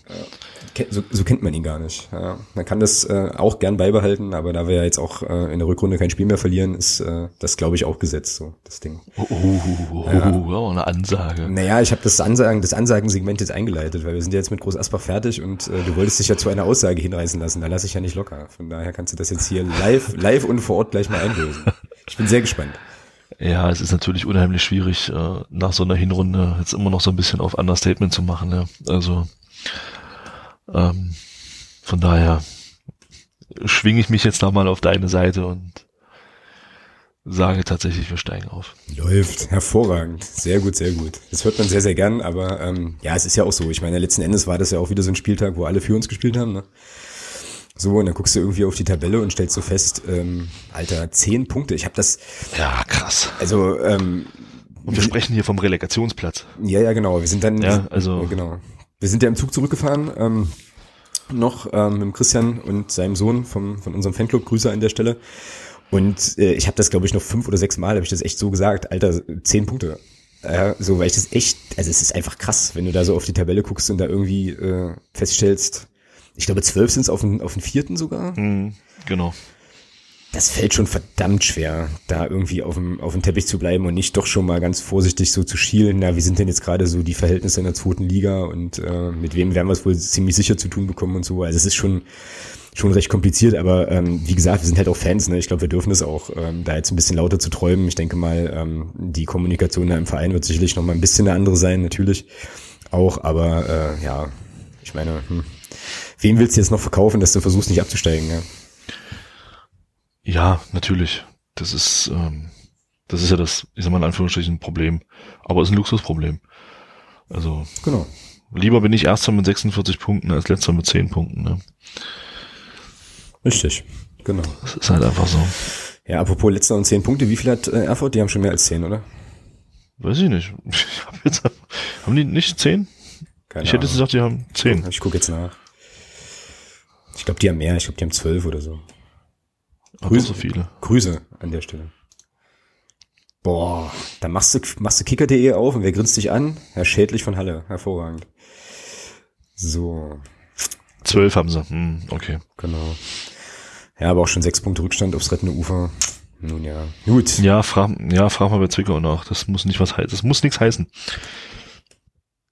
So, so kennt man ihn gar nicht. Ja. Man kann das äh, auch gern beibehalten, aber da wir ja jetzt auch äh, in der Rückrunde kein Spiel mehr verlieren, ist äh, das, glaube ich, auch gesetzt, so das Ding. Oh, oh, oh, ja. oh eine Ansage. Naja, ich habe das Ansagen, das Ansagensegment jetzt eingeleitet, weil wir sind ja jetzt mit Groß Asbach fertig und äh, du wolltest dich ja zu einer Aussage hinreißen lassen. Da lasse ich ja nicht locker. Von daher kannst du das jetzt hier live, live und vor Ort gleich mal einlösen. Ich bin sehr gespannt. Ja, es ist natürlich unheimlich schwierig, äh, nach so einer Hinrunde jetzt immer noch so ein bisschen auf Understatement zu machen. Ja. Also ähm, von daher schwinge ich mich jetzt da mal auf deine Seite und sage tatsächlich, wir steigen auf. Läuft, hervorragend. Sehr gut, sehr gut. Das hört man sehr, sehr gern, aber ähm, ja, es ist ja auch so. Ich meine, letzten Endes war das ja auch wieder so ein Spieltag, wo alle für uns gespielt haben. Ne? So, und dann guckst du irgendwie auf die Tabelle und stellst so fest, ähm, Alter, zehn Punkte. Ich habe das. Ja, krass. Also, ähm, und wir sprechen hier vom Relegationsplatz. Ja, ja, genau. Wir sind dann, ja, also genau. Wir sind ja im Zug zurückgefahren, ähm, noch ähm, mit Christian und seinem Sohn vom, von unserem Fanclub. Grüße an der Stelle. Und äh, ich habe das, glaube ich, noch fünf oder sechs Mal, habe ich das echt so gesagt, Alter, zehn Punkte. Ja, so, weil ich das echt, also es ist einfach krass, wenn du da so auf die Tabelle guckst und da irgendwie äh, feststellst, ich glaube, zwölf sind es auf den, auf den vierten sogar. Mhm, genau. das fällt schon verdammt schwer, da irgendwie auf dem, auf dem Teppich zu bleiben und nicht doch schon mal ganz vorsichtig so zu schielen. Na, wie sind denn jetzt gerade so die Verhältnisse in der zweiten Liga und äh, mit wem werden wir es wohl ziemlich sicher zu tun bekommen und so. Also es ist schon, schon recht kompliziert, aber ähm, wie gesagt, wir sind halt auch Fans. Ne? Ich glaube, wir dürfen es auch, ähm, da jetzt ein bisschen lauter zu träumen. Ich denke mal, ähm, die Kommunikation da im Verein wird sicherlich noch mal ein bisschen eine andere sein, natürlich auch. Aber äh, ja, ich meine, hm, wem willst du jetzt noch verkaufen, dass du versuchst, nicht abzusteigen? Ja? Ja, natürlich. Das ist, ähm, das ist ja das, ich sag mal in Anführungsstrichen, Problem. Aber es ist ein Luxusproblem. Also. Genau. Lieber bin ich Erster mit 46 Punkten als Letzter mit 10 Punkten. Ne? Richtig, genau. Das ist halt einfach so. Ja, apropos Letzter und 10 Punkte, wie viel hat äh, Erfurt? Die haben schon mehr als 10, oder? Weiß ich nicht. Ich hab jetzt, haben die nicht 10? Keine ich hätte gesagt, die haben 10. Ich gucke jetzt nach. Ich glaube, die haben mehr. Ich glaube, die haben 12 oder so. Grüße, so viele. Grüße an der Stelle. Boah, da machst du, machst du kicker.de auf und wer grinst dich an? Herr Schädlich von Halle. Hervorragend. So. Zwölf haben sie. Hm, okay. Genau. Ja, aber auch schon sechs Punkte Rückstand aufs rettende Ufer. Nun ja. Gut. Ja, frag, ja, frag mal bei Zwickau nach. Das muss nicht was heißen. Das muss nichts heißen.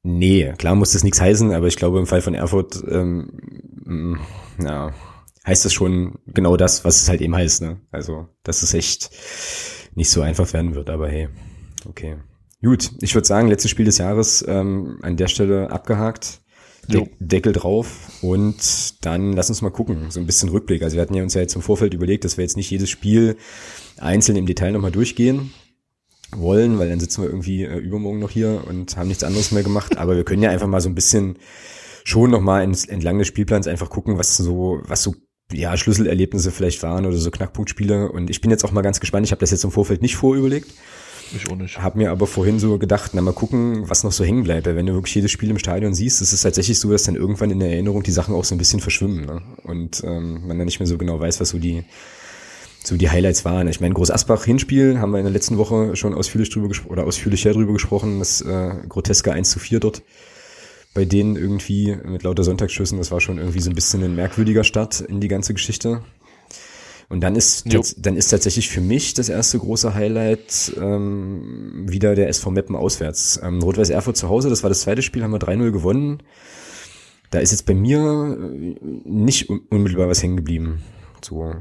Nee, klar muss das nichts heißen, aber ich glaube im Fall von Erfurt, ähm, mm, ja, heißt das schon genau das, was es halt eben heißt, ne? Also, dass es echt nicht so einfach werden wird, aber hey, okay. Gut, ich würde sagen, letztes Spiel des Jahres ähm, an der Stelle abgehakt. De Deckel drauf und dann lass uns mal gucken, so ein bisschen Rückblick. Also wir hatten ja uns ja jetzt im Vorfeld überlegt, dass wir jetzt nicht jedes Spiel einzeln im Detail nochmal durchgehen wollen, weil dann sitzen wir irgendwie äh, übermorgen noch hier und haben nichts anderes mehr gemacht. Aber wir können ja einfach mal so ein bisschen schon nochmal entlang des Spielplans einfach gucken, was so, was so ja, Schlüsselerlebnisse vielleicht waren oder so Knackpunktspiele. Und ich bin jetzt auch mal ganz gespannt. Ich habe das jetzt im Vorfeld nicht vorüberlegt. Ich auch nicht. Hab mir aber vorhin so gedacht, na mal gucken, was noch so hängen bleibt. Weil wenn du wirklich jedes Spiel im Stadion siehst, ist es tatsächlich so, dass dann irgendwann in der Erinnerung die Sachen auch so ein bisschen verschwimmen. Ne? Und ähm, man dann nicht mehr so genau weiß, was so die so die Highlights waren. Ich meine, Groß Asbach Hinspiel haben wir in der letzten Woche schon ausführlich drüber gesprochen oder ausführlicher drüber gesprochen, das äh, groteske 1 zu 4 dort bei denen irgendwie mit lauter Sonntagsschüssen, das war schon irgendwie so ein bisschen ein merkwürdiger Start in die ganze Geschichte. Und dann ist, dann ist tatsächlich für mich das erste große Highlight ähm, wieder der SV Meppen auswärts. Ähm, Rot-Weiß Erfurt zu Hause, das war das zweite Spiel, haben wir 3-0 gewonnen. Da ist jetzt bei mir äh, nicht unmittelbar was hängen geblieben. So.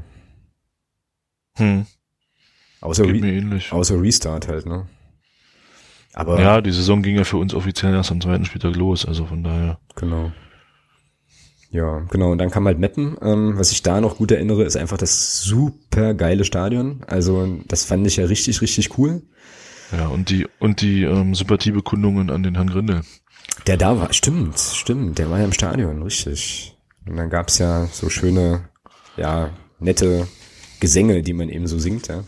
Hm. Außer, Re außer Restart halt, ne? Aber ja, die Saison ging ja für uns offiziell erst am zweiten Spieltag los, also von daher. Genau. Ja, genau. Und dann kam halt Meppen. Ähm, was ich da noch gut erinnere, ist einfach das super geile Stadion. Also das fand ich ja richtig, richtig cool. Ja, und die und die ähm, Sympathiebekundungen an den Herrn Grindel. Der da war, stimmt, stimmt, der war ja im Stadion, richtig. Und dann gab's ja so schöne, ja, nette Gesänge, die man eben so singt, ja.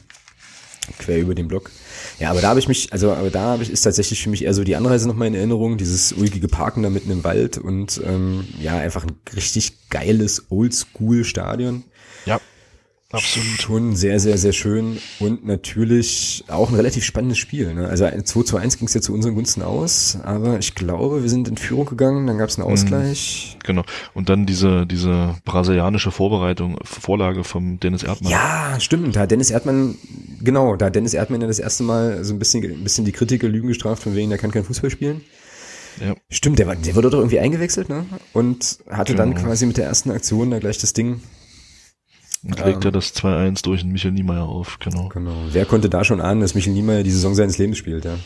Quer über den Block. Ja, aber da habe ich mich, also aber da habe ich ist tatsächlich für mich eher so die Anreise noch mal in Erinnerung, dieses ulkige Parken da mitten im Wald und ähm, ja einfach ein richtig geiles Oldschool-Stadion. Ja. Absolut. Schon sehr, sehr, sehr schön und natürlich auch ein relativ spannendes Spiel. Ne? Also 2 zu 1 ging es ja zu unseren Gunsten aus, aber ich glaube, wir sind in Führung gegangen, dann gab es einen mhm. Ausgleich. Genau. Und dann diese, diese brasilianische Vorbereitung, Vorlage vom Dennis Erdmann. Ja, stimmt. Da Dennis Erdmann, genau, da Dennis Erdmann ja das erste Mal so ein bisschen, ein bisschen die Kritiker Lügen gestraft, von wegen, der kann kein Fußball spielen. Ja. Stimmt, der, war, der wurde doch irgendwie eingewechselt, ne? Und hatte genau. dann quasi mit der ersten Aktion da gleich das Ding und legt er das 2-1 durch den Michael Niemeyer auf, genau. Genau. Wer konnte da schon ahnen, dass Michael Niemeyer die Saison seines Lebens spielt, ja?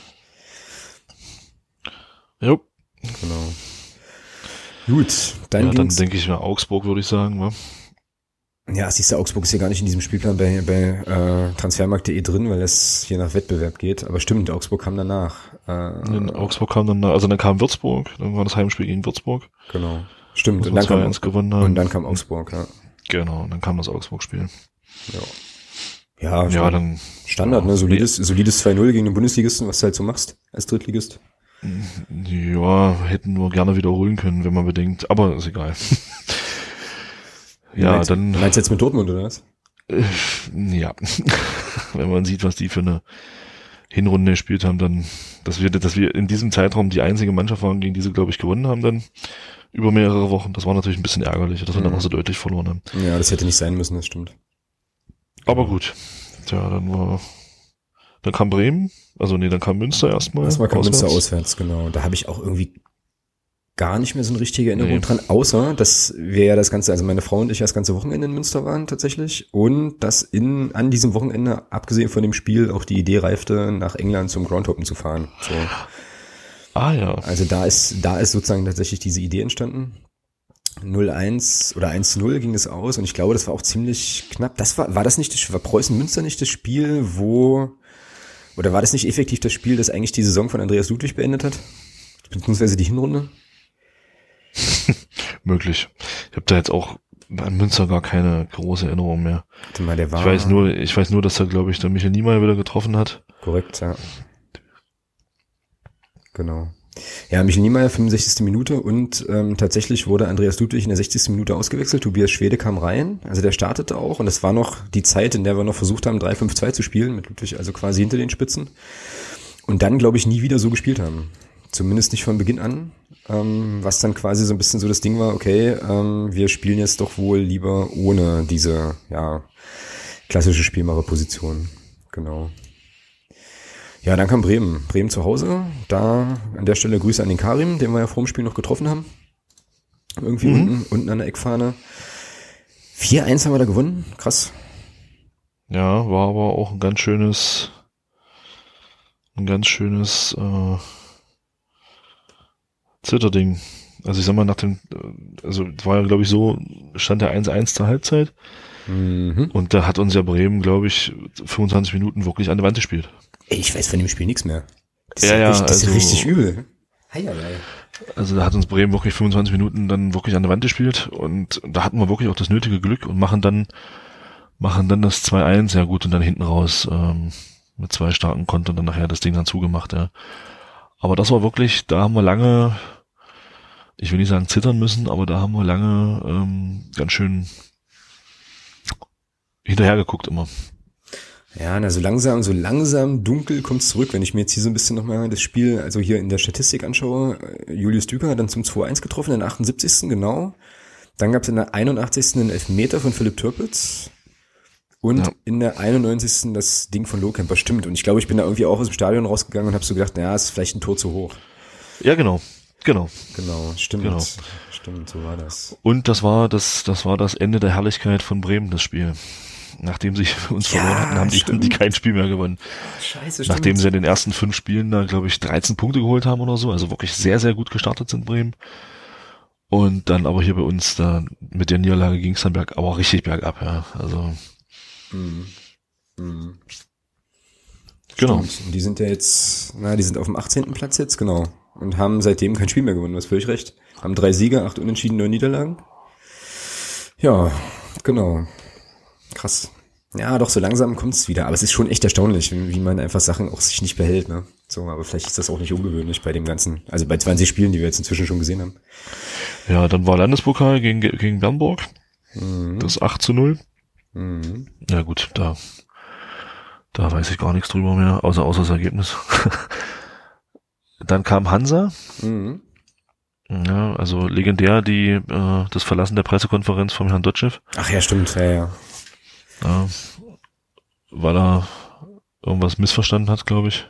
Jo. Genau. Gut, dann, ja, dann denke ich mal Augsburg, würde ich sagen, wa? Ja, siehst du, Augsburg ist ja gar nicht in diesem Spielplan bei, bei äh, transfermarkt.de drin, weil es hier nach Wettbewerb geht. Aber stimmt, Augsburg kam danach. Äh, in Augsburg kam dann, also dann kam Würzburg, dann war das Heimspiel gegen Würzburg. Genau. Stimmt. Und dann, kam, gewonnen haben. und dann kam Augsburg, ja. Genau, dann kam das Augsburg-Spiel. Ja. Ja, ja dann Standard, ne? Solides, solides 2-0 gegen den Bundesligisten, was du halt so machst als Drittligist. Ja, hätten wir gerne wiederholen können, wenn man bedenkt, aber ist egal. ja, meinst, dann. Meinst du jetzt mit Dortmund oder was? Äh, ja. wenn man sieht, was die für eine Hinrunde gespielt haben, dann, dass wir, dass wir in diesem Zeitraum die einzige Mannschaft waren, gegen die sie, glaube ich, gewonnen haben, dann über mehrere Wochen. Das war natürlich ein bisschen ärgerlich, dass wir mhm. dann auch so deutlich verloren haben. Ja, das hätte nicht sein müssen, das stimmt. Aber gut. Tja, dann war, dann kam Bremen, also nee, dann kam Münster erstmal. Erstmal kam Münster auswärts, genau. Da habe ich auch irgendwie gar nicht mehr so eine richtige Erinnerung nee. dran, außer dass wir ja das Ganze, also meine Frau und ich das ganze Wochenende in Münster waren tatsächlich und dass in an diesem Wochenende, abgesehen von dem Spiel, auch die Idee reifte, nach England zum Groundhoppen zu fahren. So. Ah ja. Also da ist, da ist sozusagen tatsächlich diese Idee entstanden. 0-1 oder 1-0 ging es aus und ich glaube, das war auch ziemlich knapp. Das war, war das nicht, das, war Preußen-Münster nicht das Spiel, wo, oder war das nicht effektiv das Spiel, das eigentlich die Saison von Andreas Ludwig beendet hat? Beziehungsweise die Hinrunde? Möglich. Ich habe da jetzt auch an Münster gar keine große Erinnerung mehr. Mal, ich weiß nur, ich weiß nur, dass er, glaube ich, der Michael Niemeyer wieder getroffen hat. Korrekt, ja. Genau. Ja, Michael Niemeyer, 65. Minute und ähm, tatsächlich wurde Andreas Ludwig in der 60. Minute ausgewechselt. Tobias Schwede kam rein, also der startete auch und es war noch die Zeit, in der wir noch versucht haben, 3-5-2 zu spielen, mit Ludwig also quasi hinter den Spitzen. Und dann, glaube ich, nie wieder so gespielt haben. Zumindest nicht von Beginn an. Ähm, was dann quasi so ein bisschen so das Ding war, okay, ähm, wir spielen jetzt doch wohl lieber ohne diese, ja, klassische Spielmacherposition. Genau. Ja, dann kam Bremen. Bremen zu Hause. Da an der Stelle Grüße an den Karim, den wir ja vor dem Spiel noch getroffen haben. Irgendwie mhm. unten, unten an der Eckfahne. 4-1 haben wir da gewonnen. Krass. Ja, war aber auch ein ganz schönes, ein ganz schönes äh, Zitterding. Also ich sag mal, nach dem, äh, also war ja, glaube ich, so, stand der 1-1 zur Halbzeit. Mhm. Und da hat uns ja Bremen, glaube ich, 25 Minuten wirklich an der Wand gespielt. Ey, ich weiß von dem Spiel nichts mehr. Das ja, ja, richtig, das also, ist richtig übel. Hei, hei. Also da hat uns Bremen wirklich 25 Minuten dann wirklich an der Wand gespielt und da hatten wir wirklich auch das nötige Glück und machen dann machen dann das 2-1, ja gut, und dann hinten raus ähm, mit zwei starken Konten dann nachher das Ding dann zugemacht, ja. Aber das war wirklich, da haben wir lange, ich will nicht sagen zittern müssen, aber da haben wir lange ähm, ganz schön hinterher geguckt immer. Ja, na, so langsam, so langsam dunkel kommt zurück. Wenn ich mir jetzt hier so ein bisschen nochmal das Spiel, also hier in der Statistik anschaue, äh, Julius Düker hat dann zum 2-1 getroffen, in der 78. genau. Dann gab es in der 81. einen Elfmeter von Philipp Türpitz. Und ja. in der 91. das Ding von Lohkemper stimmt. Und ich glaube, ich bin da irgendwie auch aus dem Stadion rausgegangen und habe so gedacht, naja, ist vielleicht ein Tor zu hoch. Ja, genau. Genau. Genau, stimmt. Genau. Stimmt, so war das. Und das war das, das war das Ende der Herrlichkeit von Bremen, das Spiel nachdem sie uns ja, verloren hatten, haben die, haben die kein Spiel mehr gewonnen. Scheiße, Nachdem sie in den ersten fünf Spielen da, glaube ich, 13 Punkte geholt haben oder so, also wirklich sehr, sehr gut gestartet sind Bremen. Und dann aber hier bei uns, da mit der Niederlage ging es dann berg, aber richtig bergab, ja. Also. Mhm. Mhm. Genau. Und die sind ja jetzt, na, die sind auf dem 18. Platz jetzt, genau. Und haben seitdem kein Spiel mehr gewonnen, du hast völlig recht. Haben drei Siege, acht Unentschieden, neun Niederlagen. Ja, genau. Krass. Ja, doch, so langsam kommt es wieder. Aber es ist schon echt erstaunlich, wie, wie, man einfach Sachen auch sich nicht behält. Ne? So, aber vielleicht ist das auch nicht ungewöhnlich bei dem Ganzen. Also bei 20 Spielen, die wir jetzt inzwischen schon gesehen haben. Ja, dann war Landespokal gegen, gegen Bernburg. Mhm. Das 8 zu 0. Mhm. Ja gut, da, da weiß ich gar nichts drüber mehr, außer, außer das Ergebnis. dann kam Hansa. Mhm. Ja, also legendär die äh, das Verlassen der Pressekonferenz vom Herrn Dotschew. Ach ja, stimmt, ja, ja. Ja, weil er irgendwas missverstanden hat, glaube ich.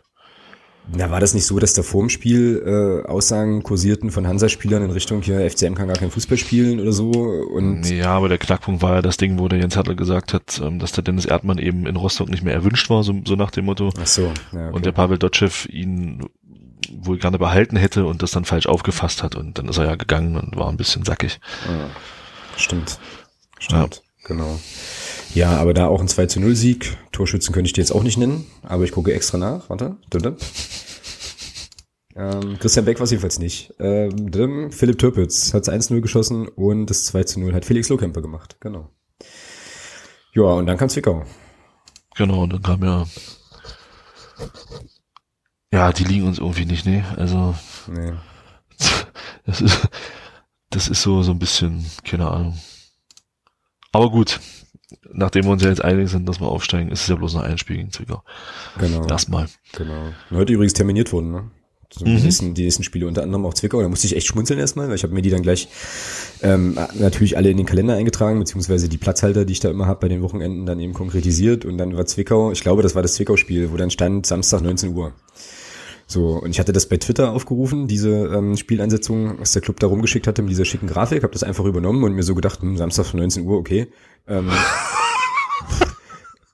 Na, war das nicht so, dass da vor dem Spiel äh, Aussagen kursierten von Hansa-Spielern in Richtung hier, FCM kann gar kein Fußball spielen oder so? Und ja, aber der Knackpunkt war ja das Ding, wo der Jens Hertel gesagt hat, ähm, dass der Dennis Erdmann eben in Rostock nicht mehr erwünscht war, so, so nach dem Motto. Ach so. Ja, okay. Und der Pavel Dotschew ihn wohl gerne behalten hätte und das dann falsch aufgefasst hat und dann ist er ja gegangen und war ein bisschen sackig. Ja, stimmt. Stimmt. Ja. Genau. Ja, aber da auch ein 2 zu 0 Sieg. Torschützen könnte ich dir jetzt auch nicht nennen, aber ich gucke extra nach. Warte. Ähm, Christian Beck war es jedenfalls nicht. Ähm, Philipp Türpitz hat 1-0 geschossen und das 2 zu 0 hat Felix Lohkemper gemacht. Genau. Ja, und dann kam Zwickau. Genau, und dann kam ja. Ja, die liegen uns irgendwie nicht, ne? Also. Nee. Das ist, das ist so, so ein bisschen, keine Ahnung. Aber gut, nachdem wir uns ja jetzt einig sind, dass wir aufsteigen, ist es ja bloß noch ein Spiel gegen Zwickau. Genau. Erstmal. Genau. Heute übrigens terminiert worden, ne? So mhm. die, nächsten, die nächsten Spiele, unter anderem auch Zwickau. Da musste ich echt schmunzeln erstmal, weil ich habe mir die dann gleich ähm, natürlich alle in den Kalender eingetragen, beziehungsweise die Platzhalter, die ich da immer habe bei den Wochenenden, dann eben konkretisiert. Und dann war Zwickau, ich glaube, das war das Zwickau-Spiel, wo dann stand Samstag 19 Uhr. So, und ich hatte das bei Twitter aufgerufen, diese ähm, Spielansetzung, was der Club da rumgeschickt hatte mit dieser schicken Grafik, habe das einfach übernommen und mir so gedacht, hm, Samstag von 19 Uhr, okay. Ähm,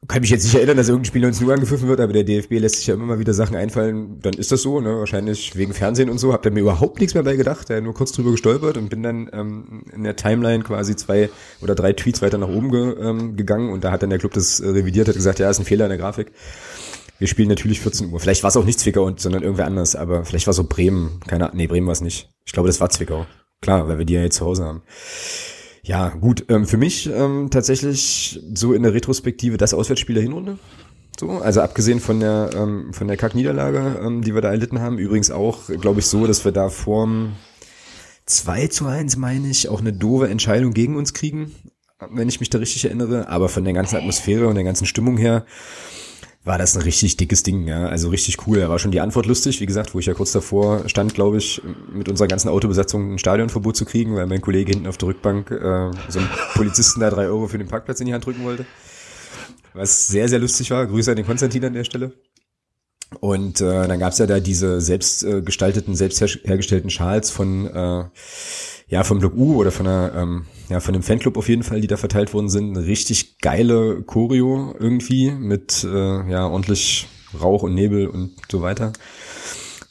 kann mich jetzt nicht erinnern, dass irgendein Spiel 19 Uhr angepfiffen wird, aber der DFB lässt sich ja immer mal wieder Sachen einfallen, dann ist das so, ne? wahrscheinlich wegen Fernsehen und so, hab da mir überhaupt nichts mehr bei gedacht, ja, nur kurz drüber gestolpert und bin dann ähm, in der Timeline quasi zwei oder drei Tweets weiter nach oben ge, ähm, gegangen und da hat dann der Club das äh, revidiert, hat gesagt, ja, ist ein Fehler in der Grafik. Wir spielen natürlich 14 Uhr. Vielleicht war es auch nicht Zwickau, sondern irgendwer anders, aber vielleicht war es so Bremen. Keine Ahnung. Nee, Bremen war es nicht. Ich glaube, das war Zwickau. Klar, weil wir die ja jetzt zu Hause haben. Ja, gut. Ähm, für mich ähm, tatsächlich so in der Retrospektive das Auswärtsspiel der Hinrunde. So, also abgesehen von der ähm, von der Kackniederlage, ähm, die wir da erlitten haben, übrigens auch, glaube ich, so, dass wir da vorm 2 zu 1, meine ich, auch eine doofe Entscheidung gegen uns kriegen, wenn ich mich da richtig erinnere. Aber von der ganzen Atmosphäre und der ganzen Stimmung her war das ein richtig dickes Ding, ja. Also richtig cool. Da war schon die Antwort lustig, wie gesagt, wo ich ja kurz davor stand, glaube ich, mit unserer ganzen Autobesatzung ein Stadionverbot zu kriegen, weil mein Kollege hinten auf der Rückbank äh, so einen Polizisten da drei Euro für den Parkplatz in die Hand drücken wollte. Was sehr, sehr lustig war. Grüße an den Konstantin an der Stelle. Und äh, dann gab's ja da diese selbst äh, gestalteten, selbst hergestellten Schals von äh, ja vom Block U oder von einer ähm, ja von dem Fanclub auf jeden Fall, die da verteilt worden sind. Eine richtig geile Choreo irgendwie mit äh, ja ordentlich Rauch und Nebel und so weiter.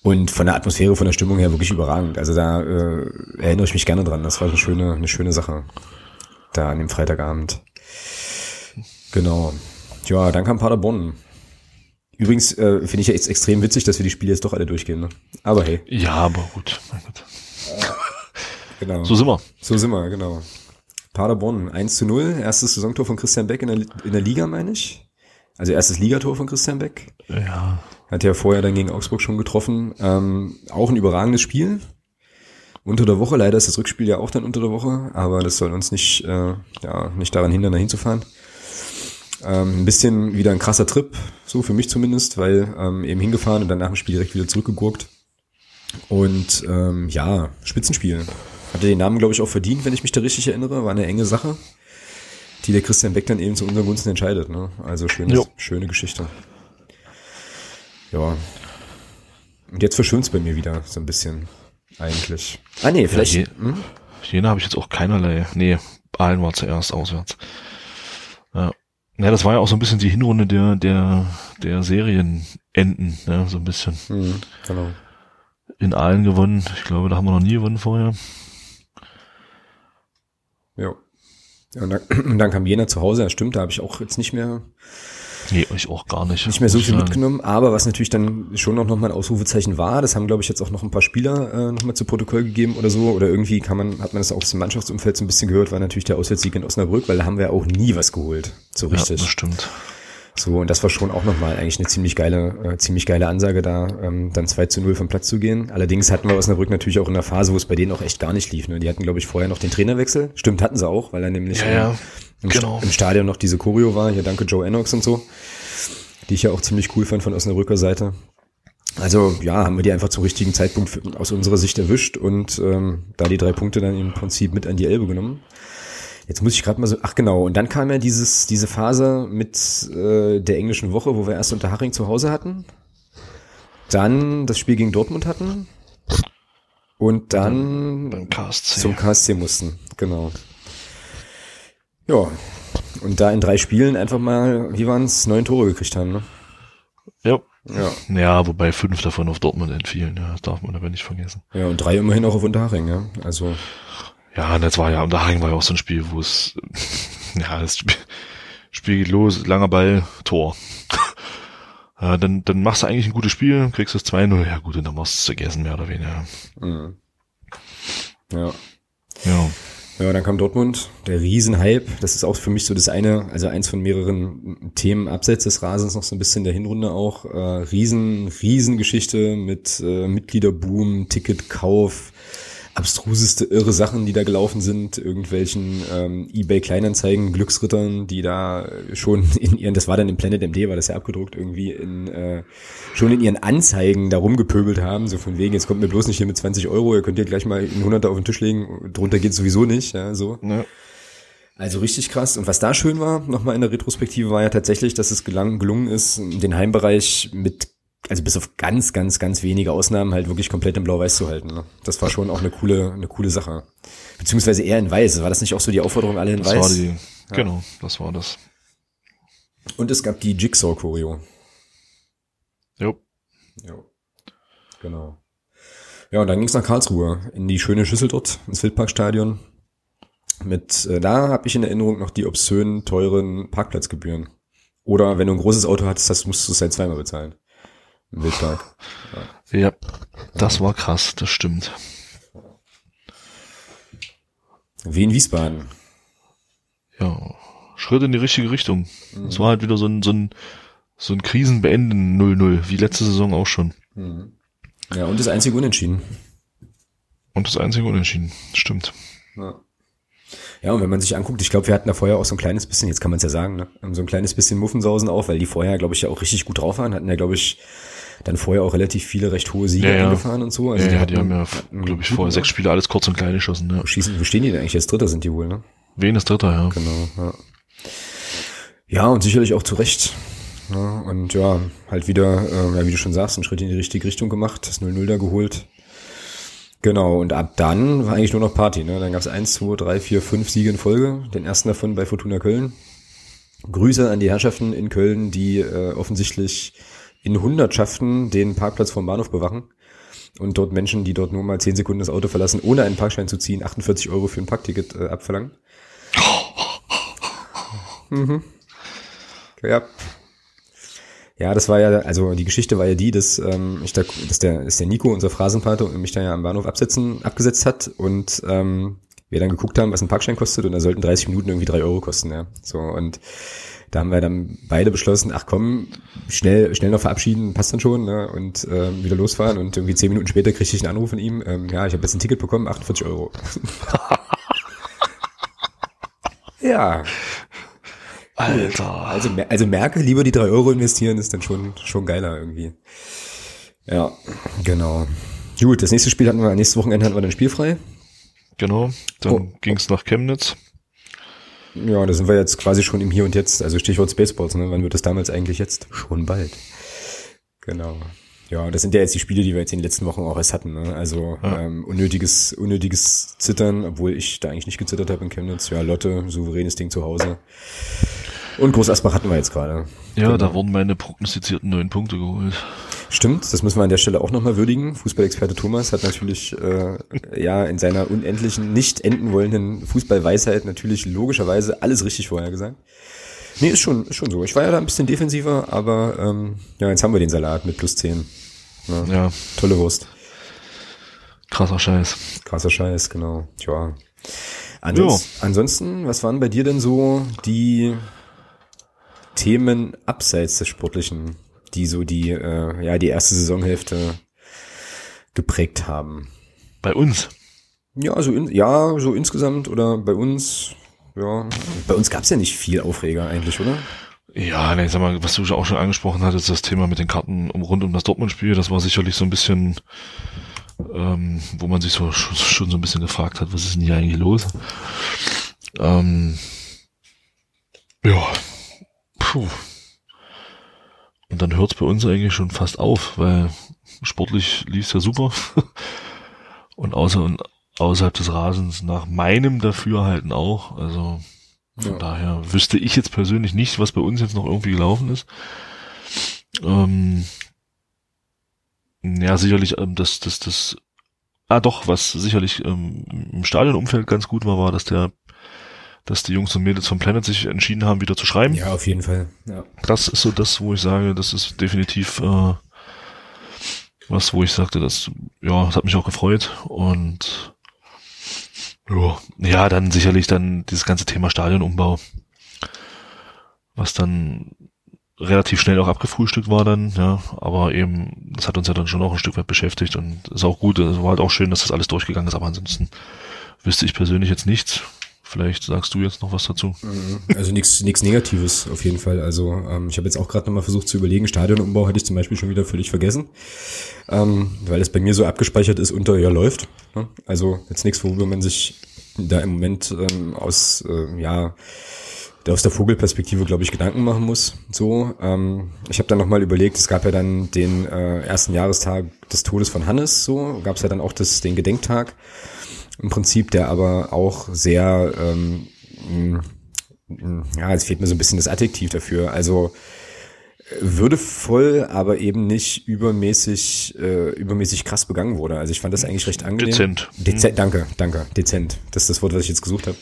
Und von der Atmosphäre, von der Stimmung her wirklich überragend. Also da äh, erinnere ich mich gerne dran. Das war eine schöne, eine schöne Sache. Da an dem Freitagabend. Genau. Ja, dann kam Paderborn. Übrigens äh, finde ich ja jetzt extrem witzig, dass wir die Spiele jetzt doch alle durchgehen. Ne? Aber hey. Ja, aber gut. Mein Gott. Genau. So sind wir. So sind wir, genau. Paderborn 1 zu 0, erstes Saisontor von Christian Beck in der, in der Liga, meine ich. Also erstes Ligator von Christian Beck. Ja. Hat ja vorher dann gegen Augsburg schon getroffen. Ähm, auch ein überragendes Spiel. Unter der Woche, leider ist das Rückspiel ja auch dann unter der Woche, aber das soll uns nicht, äh, ja, nicht daran hindern, da hinzufahren. Ähm, ein bisschen wieder ein krasser Trip, so für mich zumindest, weil ähm, eben hingefahren und dann nach dem Spiel direkt wieder zurückgegurkt. Und ähm, ja, Spitzenspiel. Hatte den Namen, glaube ich, auch verdient, wenn ich mich da richtig erinnere. War eine enge Sache, die der Christian Beck dann eben zu unseren Gunsten entscheidet. Ne? Also schönes, schöne Geschichte. Ja. Und jetzt verschwimmt bei mir wieder so ein bisschen, eigentlich. Ah nee, vielleicht. Ja, je, hm? Jena habe ich jetzt auch keinerlei. Nee, Aalen war zuerst auswärts. Ja. Ja, das war ja auch so ein bisschen die Hinrunde der, der, der Serienenden, ja, so ein bisschen. Mhm, genau. In Aalen gewonnen. Ich glaube, da haben wir noch nie gewonnen vorher. Ja. Und dann, und dann kam Jena zu Hause, das stimmt, da habe ich auch jetzt nicht mehr. Nee, ich auch gar nicht. Nicht mehr so viel sagen. mitgenommen, aber was natürlich dann schon noch, noch mal ein Ausrufezeichen war, das haben, glaube ich, jetzt auch noch ein paar Spieler äh, noch mal zu Protokoll gegeben oder so, oder irgendwie kann man, hat man das auch aus dem Mannschaftsumfeld so ein bisschen gehört, war natürlich der Auswärtssieg in Osnabrück, weil da haben wir auch nie was geholt, so richtig. Ja, das stimmt. So, und das war schon auch nochmal eigentlich eine ziemlich geile, äh, ziemlich geile Ansage, da ähm, dann 2 zu 0 vom Platz zu gehen. Allerdings hatten wir Osnabrück natürlich auch in der Phase, wo es bei denen auch echt gar nicht lief. Ne? Die hatten, glaube ich, vorher noch den Trainerwechsel. Stimmt, hatten sie auch, weil er nämlich ja, ja, im, genau. im, Stadion noch diese Choreo war. Hier danke Joe Enox und so, die ich ja auch ziemlich cool fand von Osnabrücker Seite. Also ja, haben wir die einfach zum richtigen Zeitpunkt aus unserer Sicht erwischt und ähm, da die drei Punkte dann im Prinzip mit an die Elbe genommen. Jetzt muss ich gerade mal so, ach genau, und dann kam ja dieses, diese Phase mit äh, der englischen Woche, wo wir erst unter Haring zu Hause hatten, dann das Spiel gegen Dortmund hatten und dann, dann KSC. zum KSC mussten, genau. Ja, und da in drei Spielen einfach mal, wie waren es, neun Tore gekriegt haben, ne? Ja. Ja. ja, wobei fünf davon auf Dortmund entfielen, ja, das darf man aber nicht vergessen. Ja, und drei immerhin auch auf Unterhaching, ja, also. Ja, und das war ja, Unterhaching war ja auch so ein Spiel, wo es, ja, das Spiel, Spiel geht los, langer Ball, Tor. ja, dann, dann machst du eigentlich ein gutes Spiel, kriegst das 2-0, ja gut, und dann machst du es vergessen, mehr oder weniger. Mhm. Ja. Ja. Ja, dann kam Dortmund, der Riesenhype. Das ist auch für mich so das eine, also eins von mehreren Themen abseits des Rasens noch so ein bisschen der Hinrunde auch. Äh, Riesen, Riesengeschichte mit äh, Mitgliederboom, Ticketkauf, abstruseste, irre Sachen, die da gelaufen sind, irgendwelchen ähm, Ebay-Kleinanzeigen, Glücksrittern, die da schon in ihren, das war dann im Planet MD, war das ja abgedruckt, irgendwie in, äh, schon in ihren Anzeigen da rumgepöbelt haben, so von wegen, jetzt kommt mir bloß nicht hier mit 20 Euro, ihr könnt ihr gleich mal einen Hunderter auf den Tisch legen, drunter geht's sowieso nicht, ja, so. Ja. Also richtig krass. Und was da schön war, nochmal in der Retrospektive, war ja tatsächlich, dass es gelang, gelungen ist, den Heimbereich mit also bis auf ganz, ganz, ganz wenige Ausnahmen halt wirklich komplett in Blau-Weiß zu halten. Ne? Das war schon auch eine coole, eine coole Sache. Beziehungsweise eher in Weiß. War das nicht auch so die Aufforderung, alle in das Weiß? War die, ja. Genau, das war das. Und es gab die Jigsaw-Choreo. Jo. Jo. Genau. Ja, und dann ging's nach Karlsruhe, in die schöne Schüssel dort, ins Wildparkstadion. Mit, äh, da habe ich in Erinnerung noch die obszönen, teuren Parkplatzgebühren. Oder wenn du ein großes Auto hattest, das musst du es halt zweimal bezahlen im Wildpark. Ja. ja, das war krass, das stimmt. Wien Wiesbaden. Ja, Schritt in die richtige Richtung. Es mhm. war halt wieder so ein, so ein, so ein Krisenbeenden 0-0, wie letzte Saison auch schon. Mhm. Ja, und das einzige Unentschieden. Und das einzige Unentschieden, stimmt. Ja. Ja, und wenn man sich anguckt, ich glaube, wir hatten da vorher auch so ein kleines bisschen, jetzt kann man es ja sagen, ne? so ein kleines bisschen Muffensausen auch, weil die vorher, glaube ich, ja auch richtig gut drauf waren, hatten ja, glaube ich, dann vorher auch relativ viele recht hohe Siege ja, eingefahren und so. Also ja, die, hatten, die haben ja, glaube ich, vorher sechs Spiele alles kurz und klein geschossen. Ja. Wo, schießen, wo stehen die denn eigentlich? Jetzt Dritter sind die wohl, ne? Wen ist Dritter, ja. Genau, ja. Ja, und sicherlich auch zu Recht. Ja, und ja, halt wieder, äh, ja, wie du schon sagst, einen Schritt in die richtige Richtung gemacht, das 0-0 da geholt. Genau, und ab dann war eigentlich nur noch Party. Ne? Dann gab es eins, zwei, drei, vier, fünf Siege in Folge. Den ersten davon bei Fortuna Köln. Grüße an die Herrschaften in Köln, die äh, offensichtlich in Hundertschaften den Parkplatz vom Bahnhof bewachen und dort Menschen, die dort nur mal zehn Sekunden das Auto verlassen, ohne einen Parkschein zu ziehen, 48 Euro für ein Parkticket äh, abverlangen. mhm. Ja. Ja, das war ja, also die Geschichte war ja die, dass ähm, ich da, dass der, dass der Nico, unser Phrasenpater, mich da ja am Bahnhof absetzen, abgesetzt hat und ähm, wir dann geguckt haben, was ein Parkschein kostet und da sollten 30 Minuten irgendwie drei Euro kosten, ja. So und da haben wir dann beide beschlossen, ach komm, schnell, schnell noch verabschieden, passt dann schon, ne? Und ähm, wieder losfahren. Und irgendwie zehn Minuten später kriegte ich einen Anruf von ihm, ähm, ja, ich habe jetzt ein Ticket bekommen, 48 Euro. ja. Alter. Also, also merke, lieber die drei Euro investieren, ist dann schon, schon geiler irgendwie. Ja, genau. Gut, das nächste Spiel hatten wir, nächstes Wochenende hatten wir dann spielfrei. Genau, dann oh. ging es nach Chemnitz. Ja, da sind wir jetzt quasi schon im Hier und Jetzt. Also Stichwort Spaceballs, ne? Wann wird das damals eigentlich jetzt? Schon bald. Genau. Ja, das sind ja jetzt die Spiele, die wir jetzt in den letzten Wochen auch erst hatten. Ne? Also ja. ähm, unnötiges, unnötiges Zittern, obwohl ich da eigentlich nicht gezittert habe in Chemnitz. Ja, Lotte, souveränes Ding zu Hause. Und Groß Asbach hatten wir jetzt gerade. Ja, genau. da wurden meine prognostizierten neun Punkte geholt. Stimmt, das müssen wir an der Stelle auch nochmal würdigen. Fußballexperte Thomas hat natürlich äh, ja in seiner unendlichen, nicht enden wollenden Fußballweisheit natürlich logischerweise alles richtig vorher gesagt. Nee, ist schon, ist schon so. Ich war ja da ein bisschen defensiver, aber ähm, ja, jetzt haben wir den Salat mit plus 10. Ja, ja. Tolle Wurst. Krasser Scheiß. Krasser Scheiß, genau. Tja. Ansonsten, ansonsten, was waren bei dir denn so die Themen abseits des Sportlichen? Die so die, äh, ja, die erste Saisonhälfte geprägt haben. Bei uns? Ja, so in, ja, so insgesamt oder bei uns, ja. Bei uns gab's ja nicht viel Aufreger eigentlich, oder? Ja, ne, sag mal, was du auch schon angesprochen hattest, das Thema mit den Karten um, rund um das Dortmund-Spiel, das war sicherlich so ein bisschen, ähm, wo man sich so schon so ein bisschen gefragt hat, was ist denn hier eigentlich los? Ähm, ja, puh, und dann hört es bei uns eigentlich schon fast auf, weil sportlich lief es ja super. und außer und außerhalb des Rasens nach meinem Dafürhalten auch. Also von ja. daher wüsste ich jetzt persönlich nicht, was bei uns jetzt noch irgendwie gelaufen ist. Ähm, ja, sicherlich, ähm, das, das, das, ah doch, was sicherlich ähm, im Stadionumfeld ganz gut war, war, dass der dass die Jungs und Mädels vom Planet sich entschieden haben, wieder zu schreiben. Ja, auf jeden Fall. Ja. Das ist so das, wo ich sage, das ist definitiv äh, was, wo ich sagte, das, ja, das hat mich auch gefreut und ja, ja, dann sicherlich dann dieses ganze Thema Stadionumbau, was dann relativ schnell auch abgefrühstückt war dann, ja, aber eben, das hat uns ja dann schon auch ein Stück weit beschäftigt und ist auch gut, es war halt auch schön, dass das alles durchgegangen ist, aber ansonsten wüsste ich persönlich jetzt nichts. Vielleicht sagst du jetzt noch was dazu. Mhm. Also nichts Negatives auf jeden Fall. Also ähm, ich habe jetzt auch gerade nochmal versucht zu überlegen, Stadionumbau hatte ich zum Beispiel schon wieder völlig vergessen, ähm, weil es bei mir so abgespeichert ist unter ja läuft. Ne? Also jetzt nichts, worüber man sich da im Moment ähm, aus äh, ja aus der Vogelperspektive, glaube ich, Gedanken machen muss. So, ähm, ich habe dann nochmal überlegt, es gab ja dann den äh, ersten Jahrestag des Todes von Hannes, so gab es ja dann auch das, den Gedenktag im Prinzip, der aber auch sehr, ähm, ja, es fehlt mir so ein bisschen das Adjektiv dafür. Also würdevoll, aber eben nicht übermäßig, äh, übermäßig krass begangen wurde. Also ich fand das eigentlich recht angenehm. Dezent. Dezent, danke, danke, dezent. Das ist das Wort, was ich jetzt gesucht habe.